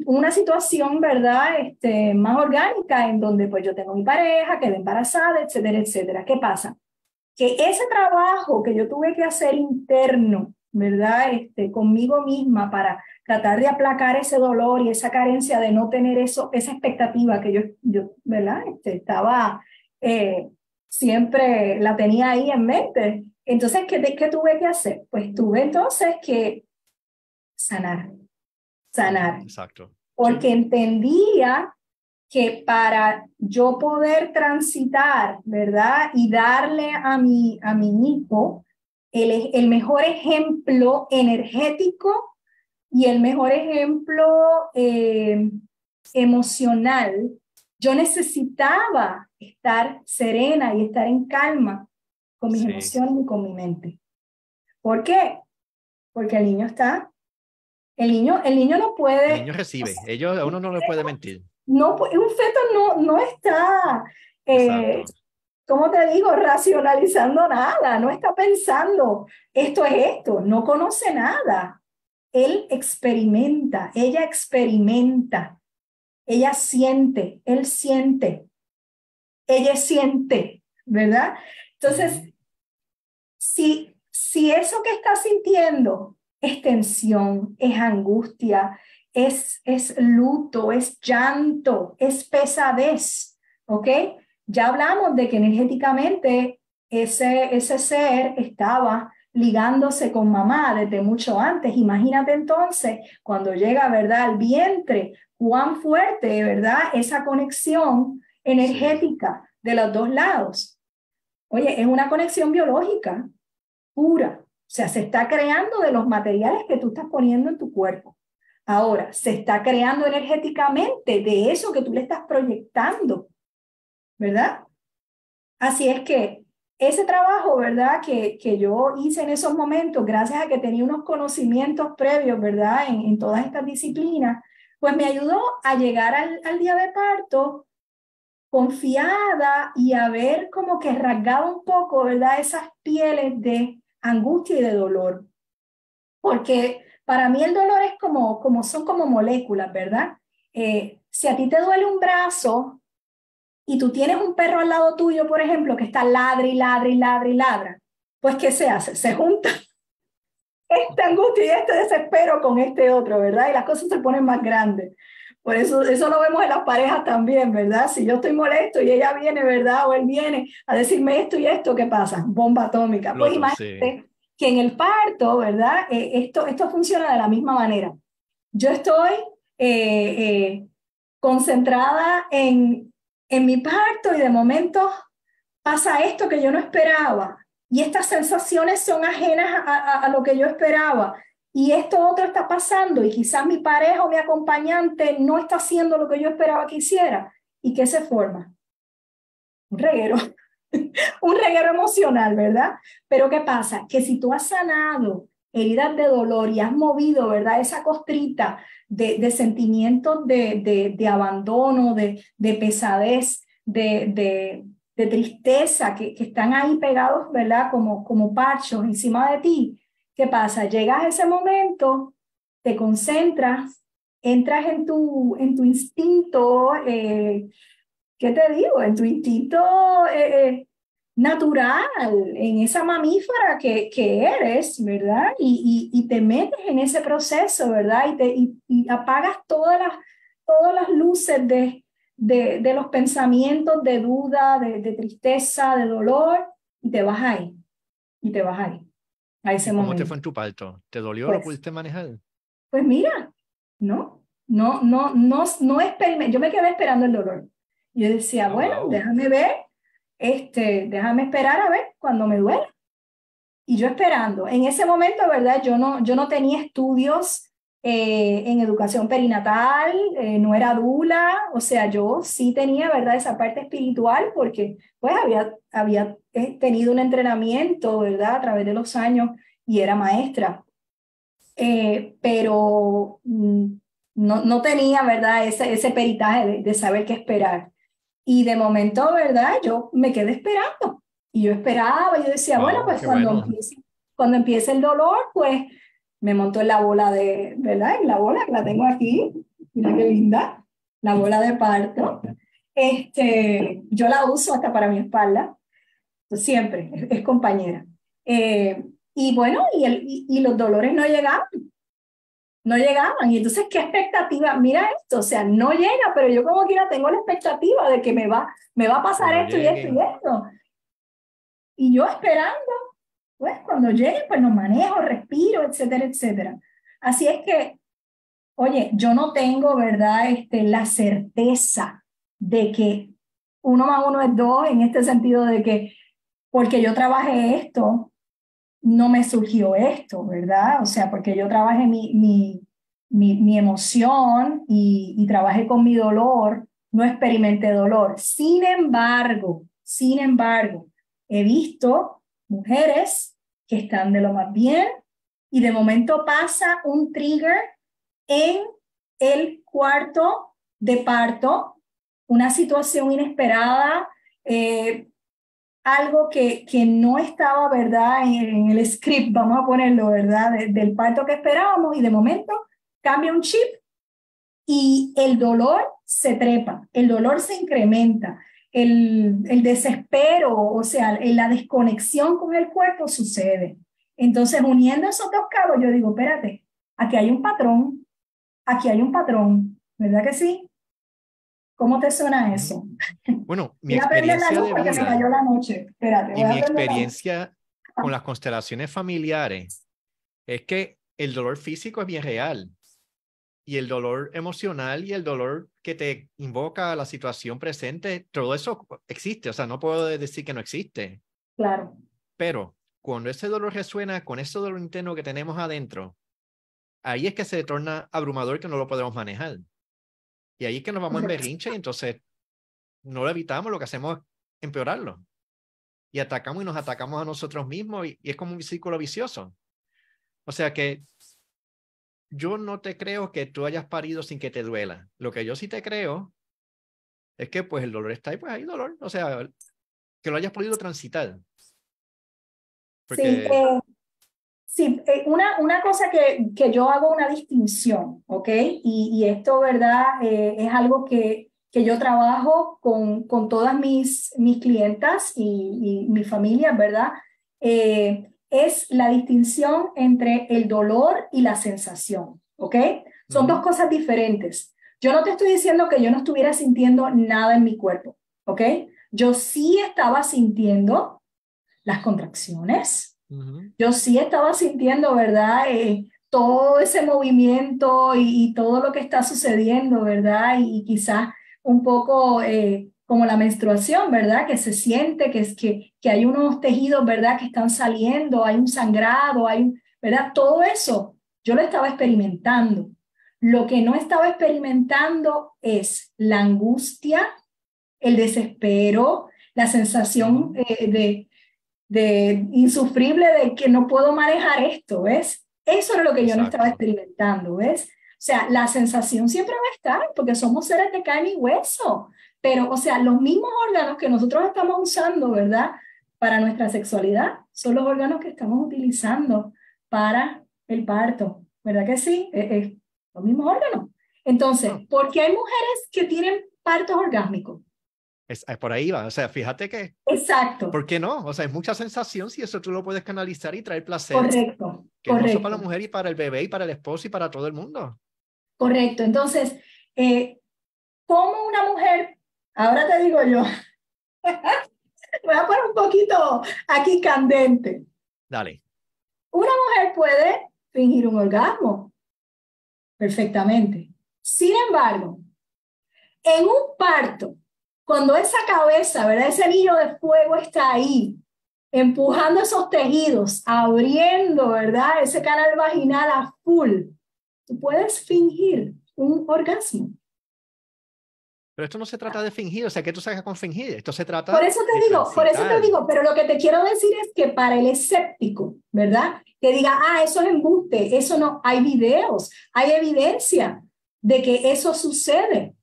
una situación, ¿verdad? Este, más orgánica en donde pues yo tengo mi pareja, quedé embarazada, etcétera, etcétera. ¿Qué pasa? Que ese trabajo que yo tuve que hacer interno, ¿verdad? Este, conmigo misma para tratar de aplacar ese dolor y esa carencia de no tener eso, esa expectativa que yo, yo ¿verdad? Este, estaba, eh, siempre la tenía ahí en mente. Entonces, ¿qué, ¿qué tuve que hacer? Pues tuve entonces que sanar sanar. Exacto. Porque entendía que para yo poder transitar, ¿verdad? Y darle a mi, a mi hijo el, el mejor ejemplo energético y el mejor ejemplo eh, emocional, yo necesitaba estar serena y estar en calma con mis emociones y con mi mente. ¿Por qué? Porque el niño está el niño, el niño no puede... El niño recibe, ellos, a uno no le puede mentir. No, un feto no, no está, eh, ¿cómo te digo? Racionalizando nada, no está pensando, esto es esto, no conoce nada. Él experimenta, ella experimenta, ella siente, él siente, ella siente, ¿verdad? Entonces, si, si eso que está sintiendo es tensión, es angustia, es, es luto, es llanto, es pesadez, ¿ok? Ya hablamos de que energéticamente ese, ese ser estaba ligándose con mamá desde mucho antes. Imagínate entonces cuando llega, ¿verdad?, al vientre, cuán fuerte, ¿verdad?, esa conexión energética de los dos lados. Oye, es una conexión biológica pura. O sea, se está creando de los materiales que tú estás poniendo en tu cuerpo. Ahora, se está creando energéticamente de eso que tú le estás proyectando, ¿verdad? Así es que ese trabajo, ¿verdad? Que, que yo hice en esos momentos, gracias a que tenía unos conocimientos previos, ¿verdad? En, en todas estas disciplinas, pues me ayudó a llegar al, al día de parto confiada y a ver como que rasgado un poco, ¿verdad? Esas pieles de angustia y de dolor. Porque para mí el dolor es como, como son como moléculas, ¿verdad? Eh, si a ti te duele un brazo y tú tienes un perro al lado tuyo, por ejemplo, que está ladra y ladra y ladra y ladra, pues ¿qué se hace? Se junta. esta angustia y este desespero con este otro, ¿verdad? Y las cosas se ponen más grandes. Por eso, eso lo vemos en las parejas también, ¿verdad? Si yo estoy molesto y ella viene, ¿verdad? O él viene a decirme esto y esto, ¿qué pasa? Bomba atómica. Pues imagínate que en el parto, ¿verdad? Eh, esto, esto funciona de la misma manera. Yo estoy eh, eh, concentrada en, en mi parto y de momento pasa esto que yo no esperaba y estas sensaciones son ajenas a, a, lo que yo esperaba y esto otro está pasando y quizás mi pareja o mi acompañante no está haciendo lo que yo esperaba que hiciera. ¿Y qué se forma? Un reguero, un reguero emocional, ¿verdad? Pero ¿qué pasa? Que si tú has sanado heridas de dolor y has movido, ¿verdad? Esa costrita de, de sentimientos de, de, abandono, de, de pesadez, de, de, tristeza que, que, están ahí pegados, ¿verdad? Como, como parchos encima de ti. ¿Qué pasa? Llegas a ese momento, te concentras, entras en tu, en tu instinto, eh, ¿qué te digo? En tu instinto eh, eh natural, en esa mamífera que, que eres, ¿verdad? Y, te metes en ese proceso, ¿verdad? Y, y, apagas todas las, todas las luces de, de, de los pensamientos de duda, de, de, tristeza, de dolor, y te vas ahí, y te vas ahí, a ese ¿Cómo momento. te fue en tu parto? ¿Te dolió? Pues, ¿Lo pudiste manejar? Pues mira, no, no, no, no, no experimenté, yo me quedé esperando el dolor. Yo decía, oh, bueno, wow. déjame ver este, déjame esperar a ver cuando me duele. Y yo esperando. En ese momento, ¿verdad? Yo no, yo no tenía estudios eh, en educación perinatal, eh, no era dula, o sea, yo sí tenía, ¿verdad? Esa parte espiritual porque pues había, había eh, tenido un entrenamiento, ¿verdad? A través de los años y era maestra. Eh, pero mm, no, no tenía, ¿verdad? Ese, ese peritaje de, de saber qué esperar. Y de momento, ¿verdad? Yo me quedé esperando. Y yo esperaba, yo decía, wow, bueno, pues cuando, bueno. Empiece, cuando empiece el dolor, pues me monto en la bola de, ¿verdad? En la bola que la tengo aquí. Mira qué linda. La bola de parto. Este, yo la uso hasta para mi espalda. Siempre, es, es compañera. Eh, y bueno, y, el, y, y los dolores no llegaban no llegaban. Y entonces, ¿qué expectativa? Mira esto, o sea, no llega, pero yo como quiera tengo la expectativa de que me va, me va a pasar esto y esto y esto. Y yo esperando, pues cuando llegue, pues lo manejo, respiro, etcétera, etcétera. Así es que, oye, yo no tengo, ¿verdad? Este, la certeza de que uno más uno es dos en este sentido de que porque yo trabajé esto, no me surgió esto, ¿verdad? O sea, porque yo trabajé mi, mi, mi, mi emoción y, y, trabajé con mi dolor, no experimenté dolor. Sin embargo, sin embargo, he visto mujeres que están de lo más bien y de momento pasa un trigger en el cuarto de parto, una situación inesperada, eh, algo que, que no estaba, ¿verdad?, en, el script, vamos a ponerlo, ¿verdad?, de, del parto que esperábamos y de momento cambia un chip y el dolor se trepa, el dolor se incrementa, el, el desespero, o sea, la desconexión con el cuerpo sucede. Entonces, uniendo esos dos cabos, yo digo, espérate, aquí hay un patrón, aquí hay un patrón, ¿verdad que sí? ¿Cómo te suena eso? Bueno, mi experiencia de vida, se cayó la noche. Espérate, y mi experiencia con las constelaciones familiares es que el dolor físico es bien real y el dolor emocional y el dolor que te invoca a la situación presente, todo eso existe, o sea, no puedo decir que no existe. Claro. Pero cuando ese dolor resuena con ese dolor interno que tenemos adentro, ahí es que se torna abrumador que no lo podemos manejar. Y ahí es que nos vamos en berrinche y entonces no lo evitamos, lo que hacemos es empeorarlo. Y atacamos y nos atacamos a nosotros mismos y, y es como un círculo vicioso. O sea que yo no te creo que tú hayas parido sin que te duela. Lo que yo sí te creo es que pues el dolor está ahí, pues hay dolor. O sea, que lo hayas podido transitar. Porque... Sí, eh, Sí, eh, una, una cosa que, que yo hago una distinción, ¿ok? Y, y esto, ¿verdad? Eh, es algo que, que yo trabajo con, con todas mis, mis clientas y, y mi familia, ¿verdad? Es la distinción entre el dolor y la sensación, ¿ok? Son dos cosas diferentes. Yo no te estoy diciendo que yo no estuviera sintiendo nada en mi cuerpo, ¿ok? Yo sí estaba sintiendo las contracciones, yo sí estaba sintiendo, ¿verdad? Eh, todo ese movimiento y, todo lo que está sucediendo, ¿verdad? Y, quizás un poco eh, como la menstruación, ¿verdad? Que se siente que, es, que, que hay unos tejidos, ¿verdad? Que están saliendo, hay un sangrado, hay, ¿verdad? Todo eso yo lo estaba experimentando. Lo que no estaba experimentando es la angustia, el desespero, la sensación eh, de, de insufrible de que no puedo manejar esto, ¿ves? Eso era lo que yo no estaba experimentando, ¿ves? O sea, la sensación siempre va a estar porque somos seres de carne y hueso. Pero, o sea, los mismos órganos que nosotros estamos usando, ¿verdad? Para nuestra sexualidad, son los órganos que estamos utilizando para el parto, ¿verdad que sí? Es, los mismos órganos. Entonces, ¿por qué hay mujeres que tienen partos orgásmicos? Es, por ahí va, o sea, fíjate que... Exacto. ¿Por qué no? O sea, es mucha sensación si eso tú lo puedes canalizar y traer placer. Correcto. Que correcto. para la mujer y para el bebé y para el esposo y para todo el mundo. Correcto. Entonces, eh, ¿cómo una mujer Ahora te digo yo, voy a poner un poquito aquí candente. Dale. Una mujer puede fingir un orgasmo perfectamente. Sin embargo, en un parto, cuando esa cabeza, ¿verdad? Ese anillo de fuego está ahí, empujando esos tejidos, abriendo, ¿verdad? Ese canal vaginal a full, tú puedes fingir un orgasmo. Pero esto no se trata de fingir, o sea, que tú salgas con fingir, esto se trata Por eso te digo, por eso te digo, pero lo que te quiero decir es que para el escéptico, ¿verdad? Que diga, ah, eso es embuste, eso no, hay videos, hay evidencia de que eso sucede.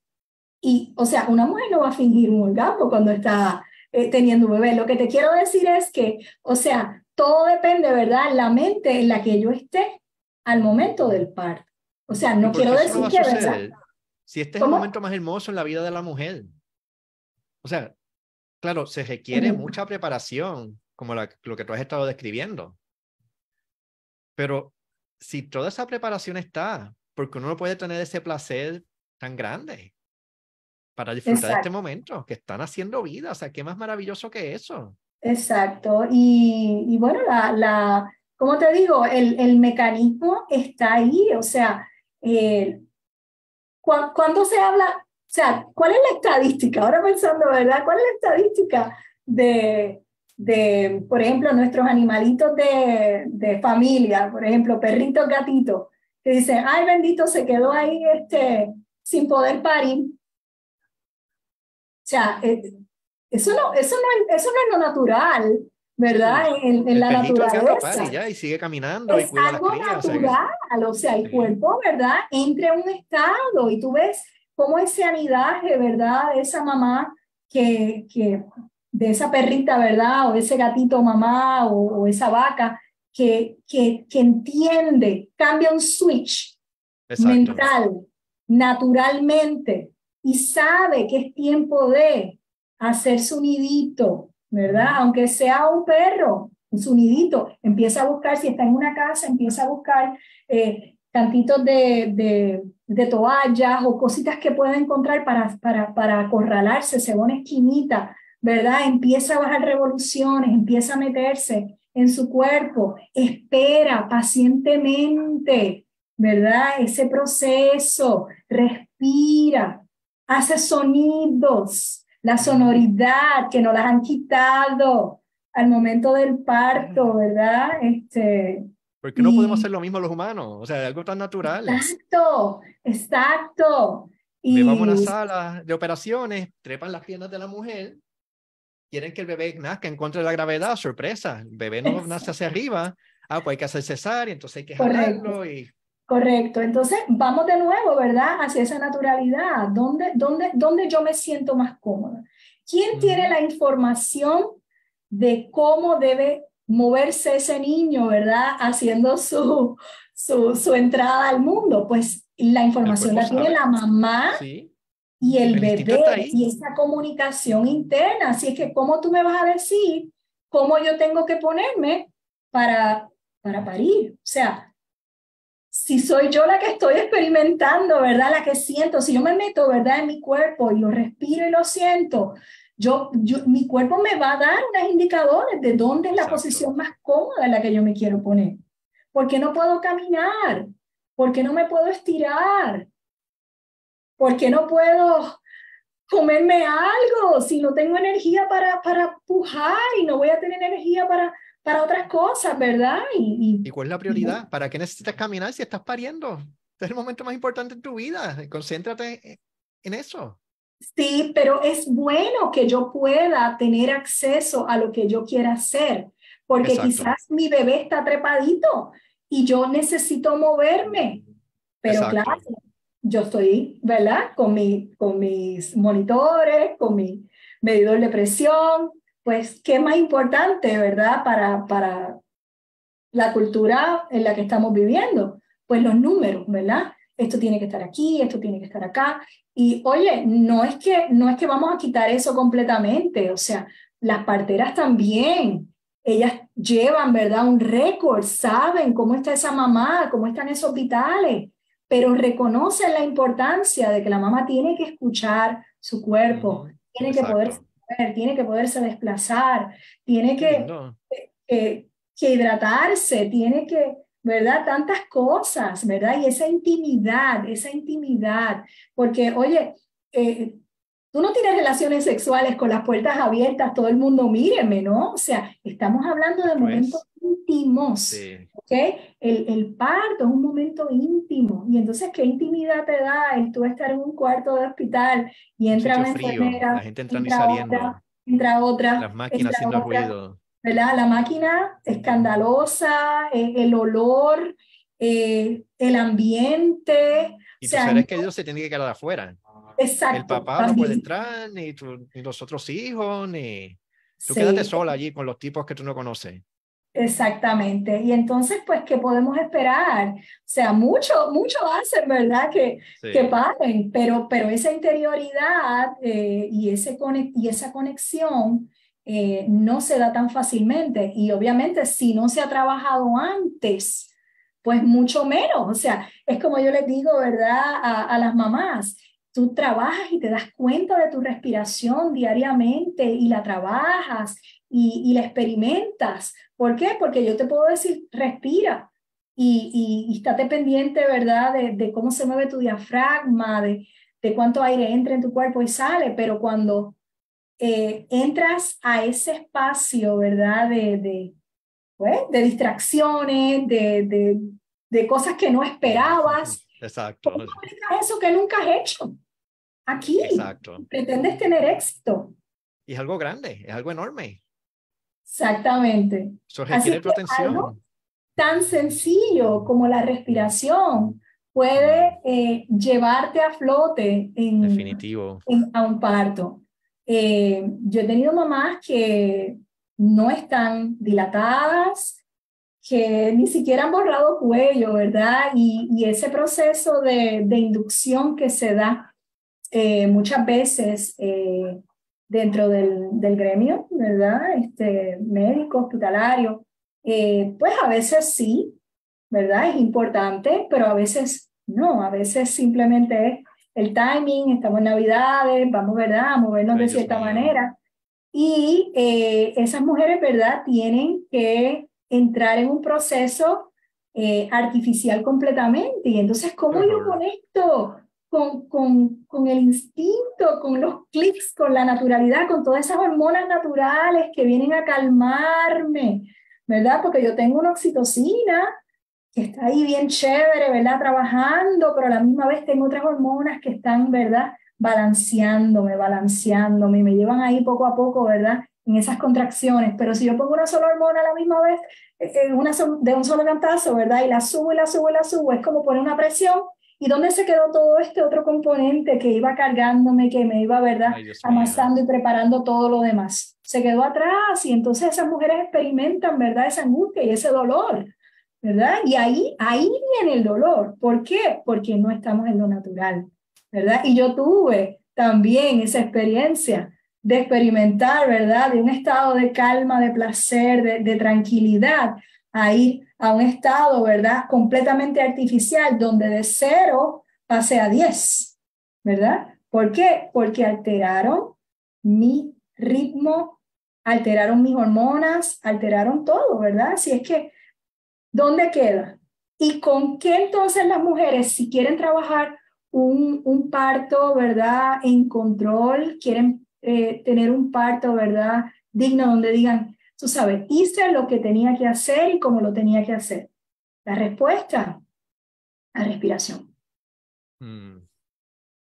Y, o sea, una mujer no va a fingir un orgasmo cuando está eh, teniendo un bebé. Lo que te quiero decir es que, o sea, todo depende, ¿verdad? La mente en la que yo esté al momento del parto. O sea, no quiero decir que, ¿verdad? Si este es el momento más hermoso en la vida de la mujer. O sea, claro, se requiere mucha preparación, como lo que tú has estado describiendo. Pero si toda esa preparación está, porque uno no puede tener ese placer tan grande para disfrutar de este momento, que están haciendo vida, o sea, qué más maravilloso que eso. Exacto, y, bueno, la, la, como te digo, el, el mecanismo está ahí, o sea, eh, cuando se habla, o sea, ¿cuál es la estadística? Ahora pensando, ¿verdad? ¿Cuál es la estadística de, de por ejemplo, nuestros animalitos de, de familia, por ejemplo, perritos, gatitos, que dicen, ay, bendito, se quedó ahí este, sin poder parir? O sea, eh, eso no, eso, no, eso no es lo natural. ¿Verdad? En, en la naturaleza. Y, ya, y sigue caminando es algo natural, o sea, el cuerpo, ¿verdad? Entra en un estado y tú ves cómo ese anidaje, ¿verdad? De esa mamá que, que de esa perrita, ¿verdad? O ese gatito mamá o, o esa vaca que, que, que, entiende, cambia un switch mental naturalmente y sabe que es tiempo de hacer su nidito, ¿verdad? Aunque sea un perro, un nidito, empieza a buscar, si está en una casa, empieza a buscar eh, cantitos de, de, toallas o cositas que pueda encontrar para, para, para acorralarse, se va una esquinita, ¿verdad? Empieza a bajar revoluciones, empieza a meterse en su cuerpo, espera pacientemente, ¿verdad? Ese proceso, respira, hace sonidos, la sonoridad que nos las han quitado al momento del parto, ¿verdad? Este, ¿Por qué no podemos hacer lo mismo los humanos? O sea, algo tan natural. Exacto, exacto. Y vamos a una sala de operaciones, trepan las piernas de la mujer, quieren que el bebé nazca en contra de la gravedad, sorpresa, el bebé no nace hacia arriba, ah, pues hay que hacer cesárea, entonces hay que jalarlo y Correcto. Entonces, vamos de nuevo, ¿verdad? Hacia esa naturalidad. ¿Dónde, dónde, dónde yo me siento más cómoda? ¿Quién tiene la información de cómo debe moverse ese niño, ¿verdad? Haciendo su, su, su entrada al mundo. Pues la información la tiene la mamá y el, bebé y esa comunicación interna. Así es que, ¿cómo tú me vas a decir cómo yo tengo que ponerme para, para parir. O sea, si soy yo la que estoy experimentando, ¿verdad? La que siento, si yo me meto, ¿verdad? En mi cuerpo y lo respiro y lo siento, yo, yo mi cuerpo me va a dar unos indicadores de dónde es la posición más cómoda en la que yo me quiero poner. ¿Por qué no puedo caminar? ¿Por qué no me puedo estirar? ¿Por qué no puedo comerme algo si no tengo energía para, para pujar y no voy a tener energía para, para otras cosas, verdad? Y, y, cuál es la prioridad? ¿Para qué necesitas caminar si estás pariendo? Este es el momento más importante en tu vida. Concéntrate en eso. Sí, pero es bueno que yo pueda tener acceso a lo que yo quiera hacer, porque quizás mi bebé está trepadito y yo necesito moverme, pero claro, yo estoy, ¿verdad? Con, mi, con mis monitores, con mi medidor de presión, pues, ¿qué más importante, verdad? Para, para la cultura en la que estamos viviendo, pues los números, ¿verdad? Esto tiene que estar aquí, esto tiene que estar acá. Y oye, no es que, no es que vamos a quitar eso completamente, o sea, las parteras también, ellas llevan, ¿verdad? Un récord, saben cómo está esa mamá, cómo están esos vitales, pero reconocen la importancia de que la mamá tiene que escuchar su cuerpo, tiene que tiene que poderse desplazar, tiene que, que, que hidratarse, tiene que, ¿verdad? Tantas cosas, ¿verdad? Y esa intimidad, esa intimidad, porque, oye, eh, Tú no tienes relaciones sexuales con las puertas abiertas, todo el mundo míreme, ¿no? O sea, estamos hablando de momentos íntimos, ¿ok? El, el, parto es un momento íntimo. Y entonces, ¿qué intimidad te da el tú estar en un cuarto de hospital y entra una enfermera, la gente entra y saliendo, otra, entra otra, las máquinas haciendo ruido. ¿verdad? La máquina escandalosa, eh, el olor, eh, el ambiente. Y o sea, tus seres se tienen que quedar afuera. Exacto. El papá no puede entrar, ni, ni, los otros hijos, ni... Tú quédate sola allí con los tipos que tú no conoces. Exactamente. Y entonces, pues, ¿qué podemos esperar? O sea, mucho, mucho hacen, ¿verdad? Que, que paren, pero, pero esa interioridad eh, y, ese y esa conexión eh, no se da tan fácilmente. Y obviamente, si no se ha trabajado antes, pues mucho menos. O sea, es como yo les digo, ¿verdad? A, a las mamás, tú trabajas y te das cuenta de tu respiración diariamente y la trabajas y, la experimentas. ¿Por qué? Porque yo te puedo decir, respira y, y, estate pendiente, ¿verdad? De, cómo se mueve tu diafragma, de, de, cuánto aire entra en tu cuerpo y sale, pero cuando eh, entras a ese espacio, ¿verdad? De, de, pues, de distracciones, de, de, cosas que no esperabas. Exacto. ¿Cómo eso que nunca has hecho? aquí. Exacto. Pretendes tener éxito. Y es algo grande, es algo enorme. Exactamente. Eso requiere tu atención. Tan sencillo como la respiración puede eh, llevarte a flote en, Definitivo. a un parto. Eh, yo he tenido mamás que no están dilatadas, que ni siquiera han borrado cuello, ¿verdad? Y, y ese proceso de, de, inducción que se da eh, muchas veces eh, dentro del, del, gremio, ¿verdad? Este, médico, hospitalario, eh, pues a veces sí, ¿verdad? Es importante, pero a veces no, a veces simplemente es el timing, estamos en Navidades, vamos, ¿verdad? A movernos de cierta manera. Y esas mujeres, ¿verdad? Tienen que entrar en un proceso artificial completamente. Y entonces, ¿cómo yo conecto con, con, con, el instinto, con los clics, con la naturalidad, con todas esas hormonas naturales que vienen a calmarme, ¿verdad? Porque yo tengo una oxitocina que está ahí bien chévere, ¿verdad? Trabajando, pero a la misma vez tengo otras hormonas que están, ¿verdad? Balanceándome, balanceándome, me llevan ahí poco a poco, ¿verdad? En esas contracciones. Pero si yo pongo una sola hormona a la misma vez, eh, eh, una, de un solo cantazo, ¿verdad? Y la subo y la subo la subo, es como poner una presión ¿Y dónde se quedó todo este otro componente que iba cargándome, que me iba, ¿verdad?, amasando y preparando todo lo demás. Se quedó atrás y entonces esas mujeres experimentan, ¿verdad?, esa angustia y ese dolor, ¿verdad? Y ahí, ahí viene el dolor. ¿Por qué? Porque no estamos en lo natural, ¿verdad? Y yo tuve también esa experiencia de experimentar, ¿verdad?, de un estado de calma, de placer, de, de tranquilidad, a ir a un estado, ¿verdad? Completamente artificial, donde de cero pase a diez, ¿verdad? ¿Por qué? Porque alteraron mi ritmo, alteraron mis hormonas, alteraron todo, ¿verdad? Si es que, ¿dónde queda? ¿Y con qué entonces las mujeres, si quieren trabajar un, un parto, ¿verdad? En control, quieren eh, tener un parto, ¿verdad? Digno, donde digan, tú sabes, hice lo que tenía que hacer y cómo lo tenía que hacer. La respuesta, la respiración. Mm.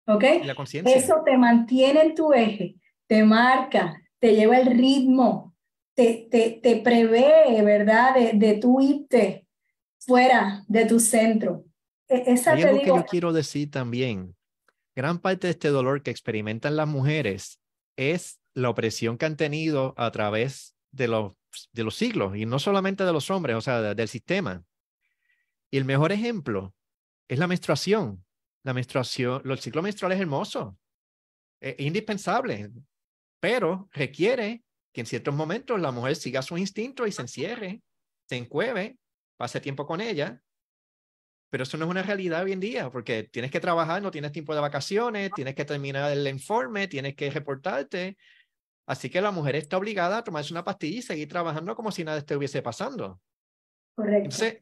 ¿Ok? La Eso te mantiene en tu eje, te marca, te lleva el ritmo, te, te, te prevé, ¿verdad? De, de tu irte fuera de tu centro. E, esa Hay algo que yo quiero decir también. Gran parte de este dolor que experimentan las mujeres es la opresión que han tenido a través de los, de los siglos, y no solamente de los hombres, o sea, del sistema. Y el mejor ejemplo es la menstruación. La menstruación, el ciclo menstrual es hermoso, es indispensable, pero requiere que en ciertos momentos la mujer siga su instinto y se encierre, se encueve, pase tiempo con ella. Pero eso no es una realidad hoy en día, porque tienes que trabajar, no tienes tiempo de vacaciones, tienes que terminar el informe, tienes que reportarte. Así que la mujer está obligada a tomarse una pastilla y seguir trabajando como si nada estuviese pasando. Correcto. Entonces,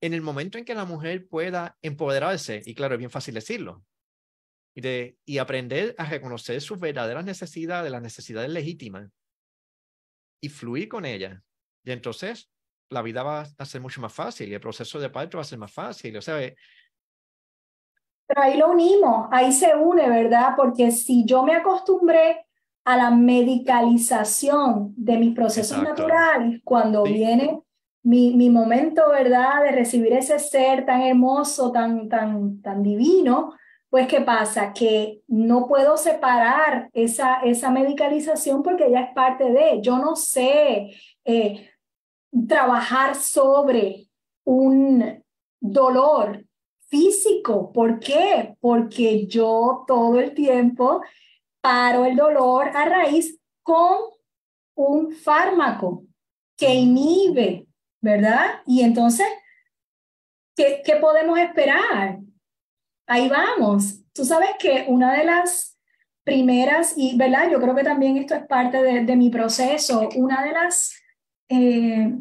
en el momento en que la mujer pueda empoderarse, y claro, es bien fácil decirlo, y, de, y aprender a reconocer sus verdaderas necesidades, las necesidades legítimas, y fluir con ellas. Y entonces la vida va a ser mucho más fácil y el proceso de parto va a ser más fácil. O sea, eh, pero ahí lo unimos, ahí se une, ¿verdad? Porque si yo me acostumbré a la medicalización de mis procesos naturales, cuando viene mi, mi, momento, ¿verdad?, de recibir ese ser tan hermoso, tan, tan, tan divino, pues ¿qué pasa? Que no puedo separar esa, esa medicalización porque ya es parte de, yo no sé eh, trabajar sobre un dolor físico. ¿Por qué? Porque yo todo el tiempo paro el dolor a raíz con un fármaco que inhibe ¿verdad? Y entonces, ¿qué, qué podemos esperar? Ahí vamos. Tú sabes que una de las primeras, y ¿verdad? Yo creo que también esto es parte de, de mi proceso, una de las, eh,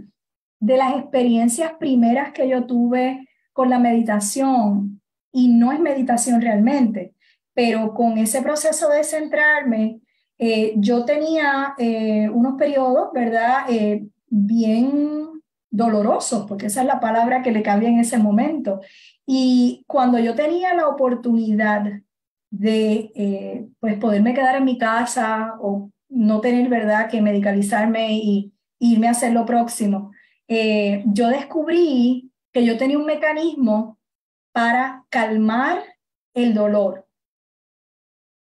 de las experiencias primeras que yo tuve con la meditación, y no es meditación realmente, pero con ese proceso de centrarme, eh, yo tenía eh, unos periodos, ¿verdad? bien dolorosos, porque esa es la palabra que le cabía en ese momento. Y cuando yo tenía la oportunidad de eh, pues poderme quedar en mi casa o no tener verdad que medicalizarme y, irme a hacer lo próximo, eh, yo descubrí que yo tenía un mecanismo para calmar el dolor.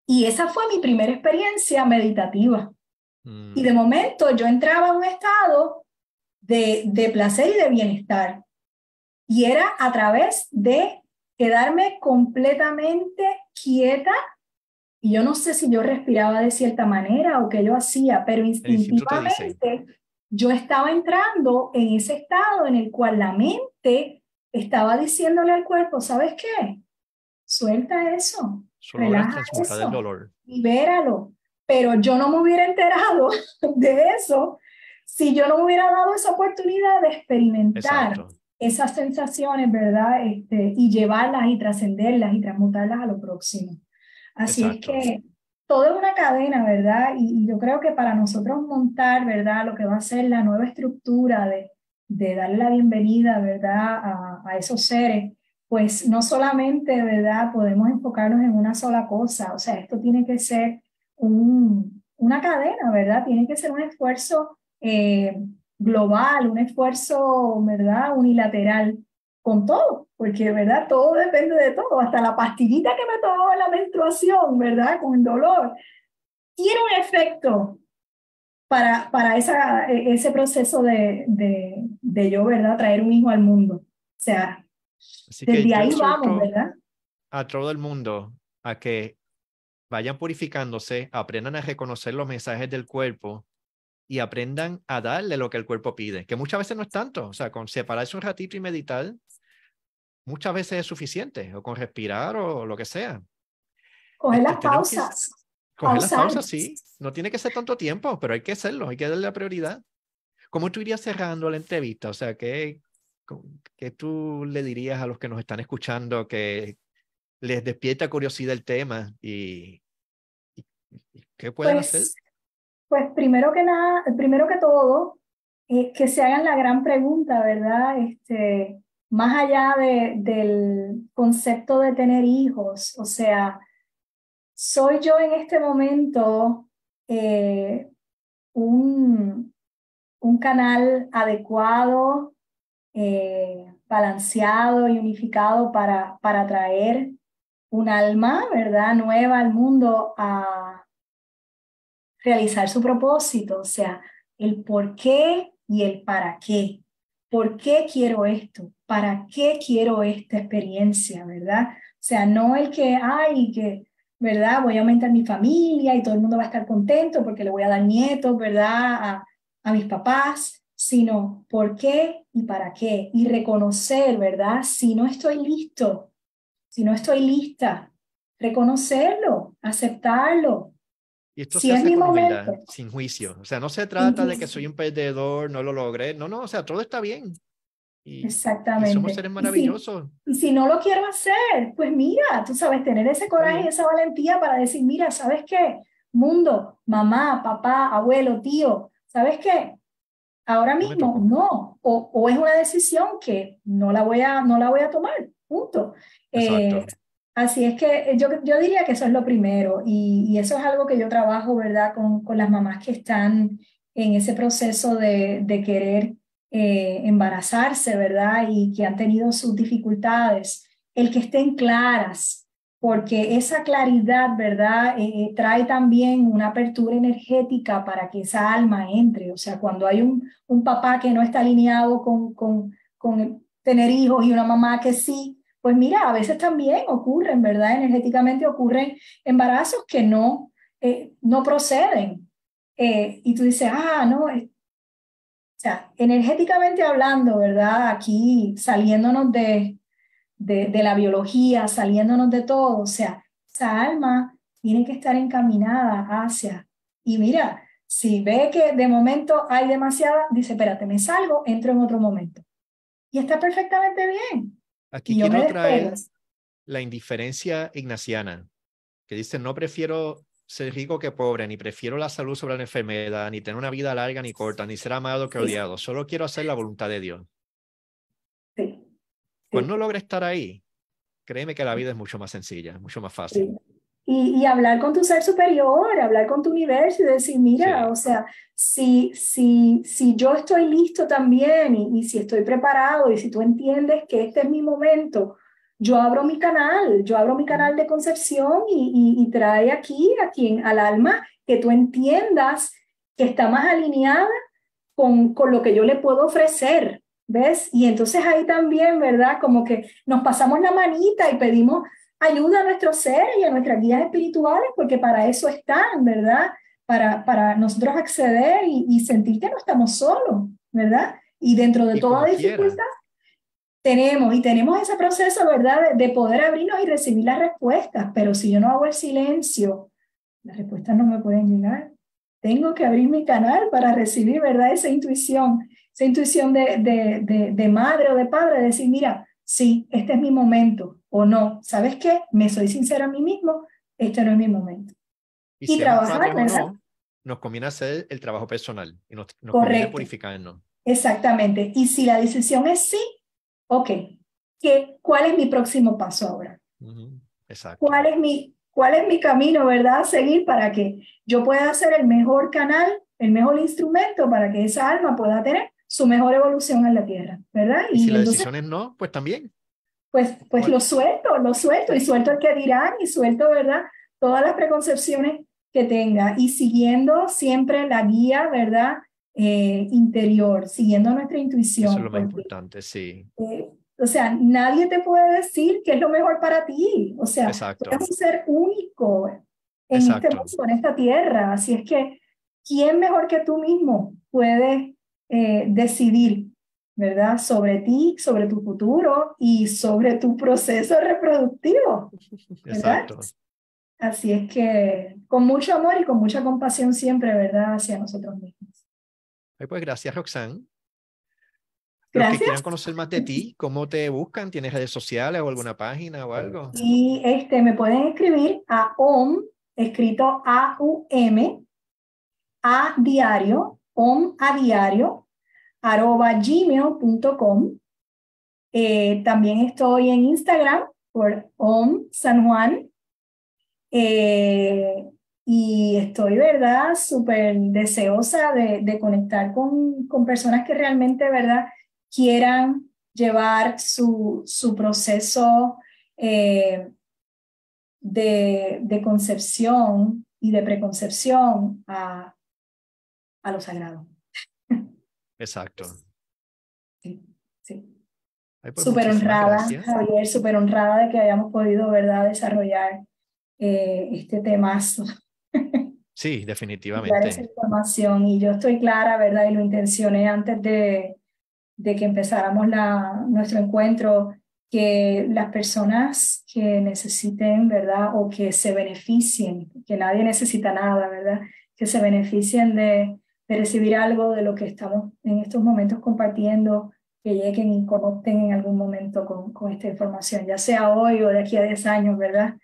Y esa fue mi primera experiencia meditativa. Y de mm. momento yo entraba a un estado de, placer y de bienestar. Y era a través de quedarme completamente quieta y yo no sé si yo respiraba de cierta manera o qué yo hacía, pero instintivamente yo estaba entrando en ese estado en el cual la mente estaba diciéndole al cuerpo, ¿sabes qué? Suelta eso. Relaja eso, del dolor. Libéralo. Pero yo no me hubiera enterado de eso si yo no me hubiera dado esa oportunidad de experimentar esas sensaciones, ¿verdad? Este, y llevarlas y trascenderlas y transmutarlas a lo próximo. Así es que todo es una cadena, ¿verdad? Y, yo creo que para nosotros montar, ¿verdad? Lo que va a ser la nueva estructura de, de darle la bienvenida, ¿verdad? A, a esos seres, pues no solamente, ¿verdad? Podemos enfocarnos en una sola cosa, o sea, esto tiene que ser un, una cadena, ¿verdad? Tiene que ser un esfuerzo eh, global, un esfuerzo, ¿verdad? Unilateral con todo, porque, ¿verdad? Todo depende de todo, hasta la pastillita que me tomó en la menstruación, ¿verdad? Con el dolor, tiene un efecto para, para esa, e, ese proceso de, de, de yo, ¿verdad? Traer un hijo al mundo. O sea, desde ahí vamos, ¿verdad? A todo el mundo a que vayan purificándose, aprendan a reconocer los mensajes del cuerpo y aprendan a darle lo que el cuerpo pide, que muchas veces no es tanto, o sea, con separarse un ratito y meditar, muchas veces es suficiente, o con respirar o lo que sea. Coger las pausas. coger las pausas, sí. No tiene que ser tanto tiempo, pero hay que hacerlo, hay que darle la prioridad. ¿Cómo tú irías cerrando la entrevista? O sea, ¿qué, ¿qué tú le dirías a los que nos están escuchando que les despierta curiosidad el tema y, qué pueden pues, hacer? Pues primero que nada, primero que todo, eh, que se hagan la gran pregunta, ¿verdad? Este, más allá de, del concepto de tener hijos, o sea, ¿soy yo en este momento eh, un, un canal adecuado, eh, balanceado y unificado para, para traer un alma, ¿verdad? Nueva al mundo a realizar su propósito, o sea, el por qué y el para qué. ¿Por qué quiero esto? ¿Para qué quiero esta experiencia, verdad? O sea, no el que, ay, que, ¿verdad? Voy a aumentar mi familia y todo el mundo va a estar contento porque le voy a dar nietos, ¿verdad? A, a mis papás, sino por qué y para qué. Y reconocer, ¿verdad? Si no estoy listo, si no estoy lista, reconocerlo, aceptarlo. Y esto si se es mi momento. sin juicio. O sea, no se trata de que soy un perdedor, no lo logré. No, no, o sea, todo está bien. Exactamente. somos seres maravillosos. Y si, no lo quiero hacer, pues mira, tú sabes, tener ese coraje y esa valentía para decir, mira, ¿sabes qué? Mundo, mamá, papá, abuelo, tío, ¿sabes qué? Ahora mismo no, o, o, es una decisión que no la voy a, no la voy a tomar, punto. Eh, así es que yo, yo diría que eso es lo primero y, y eso es algo que yo trabajo, ¿verdad? Con, con, las mamás que están en ese proceso de, de querer eh, embarazarse, ¿verdad? Y que han tenido sus dificultades, el que estén claras porque esa claridad, ¿verdad? Eh, eh, trae también una apertura energética para que esa alma entre. O sea, cuando hay un, un papá que no está alineado con, con, con tener hijos y una mamá que sí, pues mira, a veces también ocurren, ¿verdad? Energéticamente ocurren embarazos que no, eh, no proceden. y tú dices, ah, no, o sea, energéticamente hablando, ¿verdad? Aquí saliéndonos de, de, la biología, saliéndonos de todo. O sea, esa alma tiene que estar encaminada hacia. Y mira, si ve que de momento hay demasiada, dice, espérate, me salgo, entro en otro momento. Y está perfectamente bien. Aquí quiero traer la indiferencia ignaciana, que dice, no prefiero ser rico que pobre, ni prefiero la salud sobre la enfermedad, ni tener una vida larga ni corta, ni ser amado que odiado. Solo quiero hacer la voluntad de Dios. Cuando no logra estar ahí, créeme que la vida es mucho más sencilla, mucho más fácil. Y, y, hablar con tu ser superior, hablar con tu universo y decir, mira, o sea, si, si, si yo estoy listo también y, y, si estoy preparado y si tú entiendes que este es mi momento, yo abro mi canal, yo abro mi canal de concepción y, y, trae aquí a quien, al alma, que tú entiendas que está más alineada con, con lo que yo le puedo ofrecer, ¿Ves? Y entonces ahí también, ¿verdad? Como que nos pasamos la manita y pedimos ayuda a nuestros seres y a nuestras guías espirituales, porque para eso están, ¿verdad? Para, para nosotros acceder y, sentir que no estamos solos, ¿verdad? Y dentro de toda dificultad tenemos, y tenemos ese proceso, ¿verdad? De, de, poder abrirnos y recibir las respuestas, pero si yo no hago el silencio, las respuestas no me pueden llegar. Tengo que abrir mi canal para recibir, ¿verdad? Esa intuición esa intuición de, de, de, madre o de padre, de decir, mira, sí, este es mi momento, o no, ¿sabes qué? Me soy sincera a mí mismo, este no es mi momento. Y, trabajar, ¿verdad? nos conviene hacer el trabajo personal y nos, nos conviene purificarnos. Exactamente. Y si la decisión es sí, ok, ¿qué, ¿cuál es mi próximo paso ahora? Exacto. ¿Cuál es, mi, ¿Cuál es mi camino, verdad, a seguir para que yo pueda hacer el mejor canal, el mejor instrumento para que esa alma pueda tener su mejor evolución en la tierra, ¿verdad? Y, si la decisión es no, pues también. Pues, pues lo suelto, lo suelto y suelto el que dirán y suelto, ¿verdad? Todas las preconcepciones que tenga y siguiendo siempre la guía, ¿verdad? Eh, interior, siguiendo nuestra intuición. Eso es lo más importante, sí. Eh, o sea, nadie te puede decir qué es lo mejor para ti. O sea, Exacto. ser único en este mundo, en esta tierra. Así es que ¿quién mejor que tú mismo puede eh, decidir, ¿verdad? Sobre ti, sobre tu futuro y sobre tu proceso reproductivo. Exacto. Así es que con mucho amor y con mucha compasión siempre, ¿verdad? Hacia nosotros mismos. Pues gracias, Roxanne. Gracias. Los que quieran conocer más de ti, ¿cómo te buscan? ¿Tienes redes sociales o alguna página o algo? Y este, me pueden escribir a OM, escrito A-U-M, a diario, om a diario, arroba gmail.com. Eh, también estoy en Instagram por om San Juan. Eh, y estoy, ¿verdad?, súper deseosa de, conectar con, con, personas que realmente, ¿verdad?, quieran llevar su, su proceso eh, de, de, concepción y de preconcepción a, a lo sagrado. Exacto. Sí, sí. Pues, súper honrada, Javier, súper honrada de que hayamos podido, ¿verdad?, desarrollar eh, este temazo. Sí, definitivamente. esa información y yo estoy clara, ¿verdad? Y lo intencioné antes de, de que empezáramos la, nuestro encuentro, que las personas que necesiten, ¿verdad? O que se beneficien, que nadie necesita nada, ¿verdad? Que se beneficien de, de recibir algo de lo que estamos en estos momentos compartiendo, que lleguen y conecten en algún momento con, con esta información, ya sea hoy o de aquí a 10 años, ¿verdad?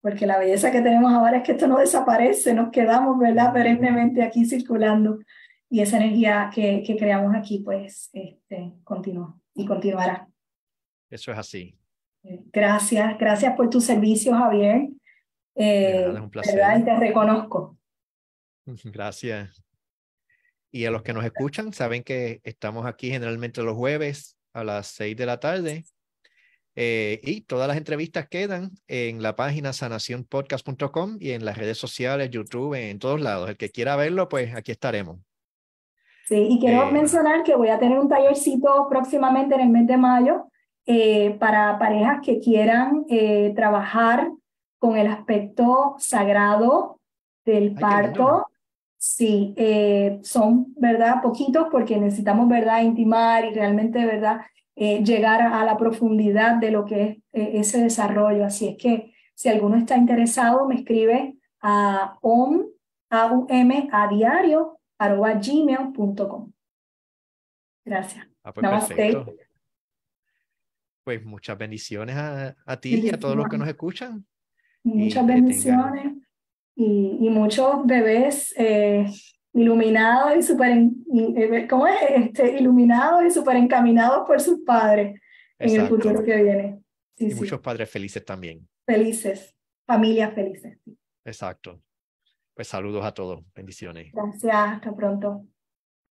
Porque la belleza que tenemos ahora es que esto no desaparece, nos quedamos, ¿verdad? Perennemente aquí circulando y esa energía que, que creamos aquí, pues, este, continúa y continuará. Eso es así. Gracias, gracias por tu servicio, Javier. Eh, es un placer. ¿verdad? Y te reconozco. Gracias. Y a los que nos escuchan, saben que estamos aquí generalmente los jueves a las seis de la tarde. Eh, y todas las entrevistas quedan en la página sanacionpodcast.com y en las redes sociales, YouTube, en todos lados. El que quiera verlo, pues aquí estaremos. Sí, y quiero eh, mencionar que voy a tener un tallercito próximamente en el mes de mayo eh, para parejas que quieran trabajar con el aspecto sagrado del parto Sí, eh, son, ¿verdad? Poquitos porque necesitamos, ¿verdad? Intimar y realmente, ¿verdad? Eh, llegar a la profundidad de lo que es eh, ese desarrollo. Así es que si alguno está interesado, me escribe a om, a, -U -M, a diario, arroba gmail.com. Gracias. Ah, pues, pues muchas bendiciones a, a ti y a todos los que nos escuchan. Muchas bendiciones y, muchos bebés eh, iluminados y super, eh, ¿cómo es? Este, iluminados y súper encaminados por sus padres en el futuro que viene. y muchos padres felices también. Felices, familias felices. Exacto. Pues saludos a todos, bendiciones. Gracias, hasta pronto.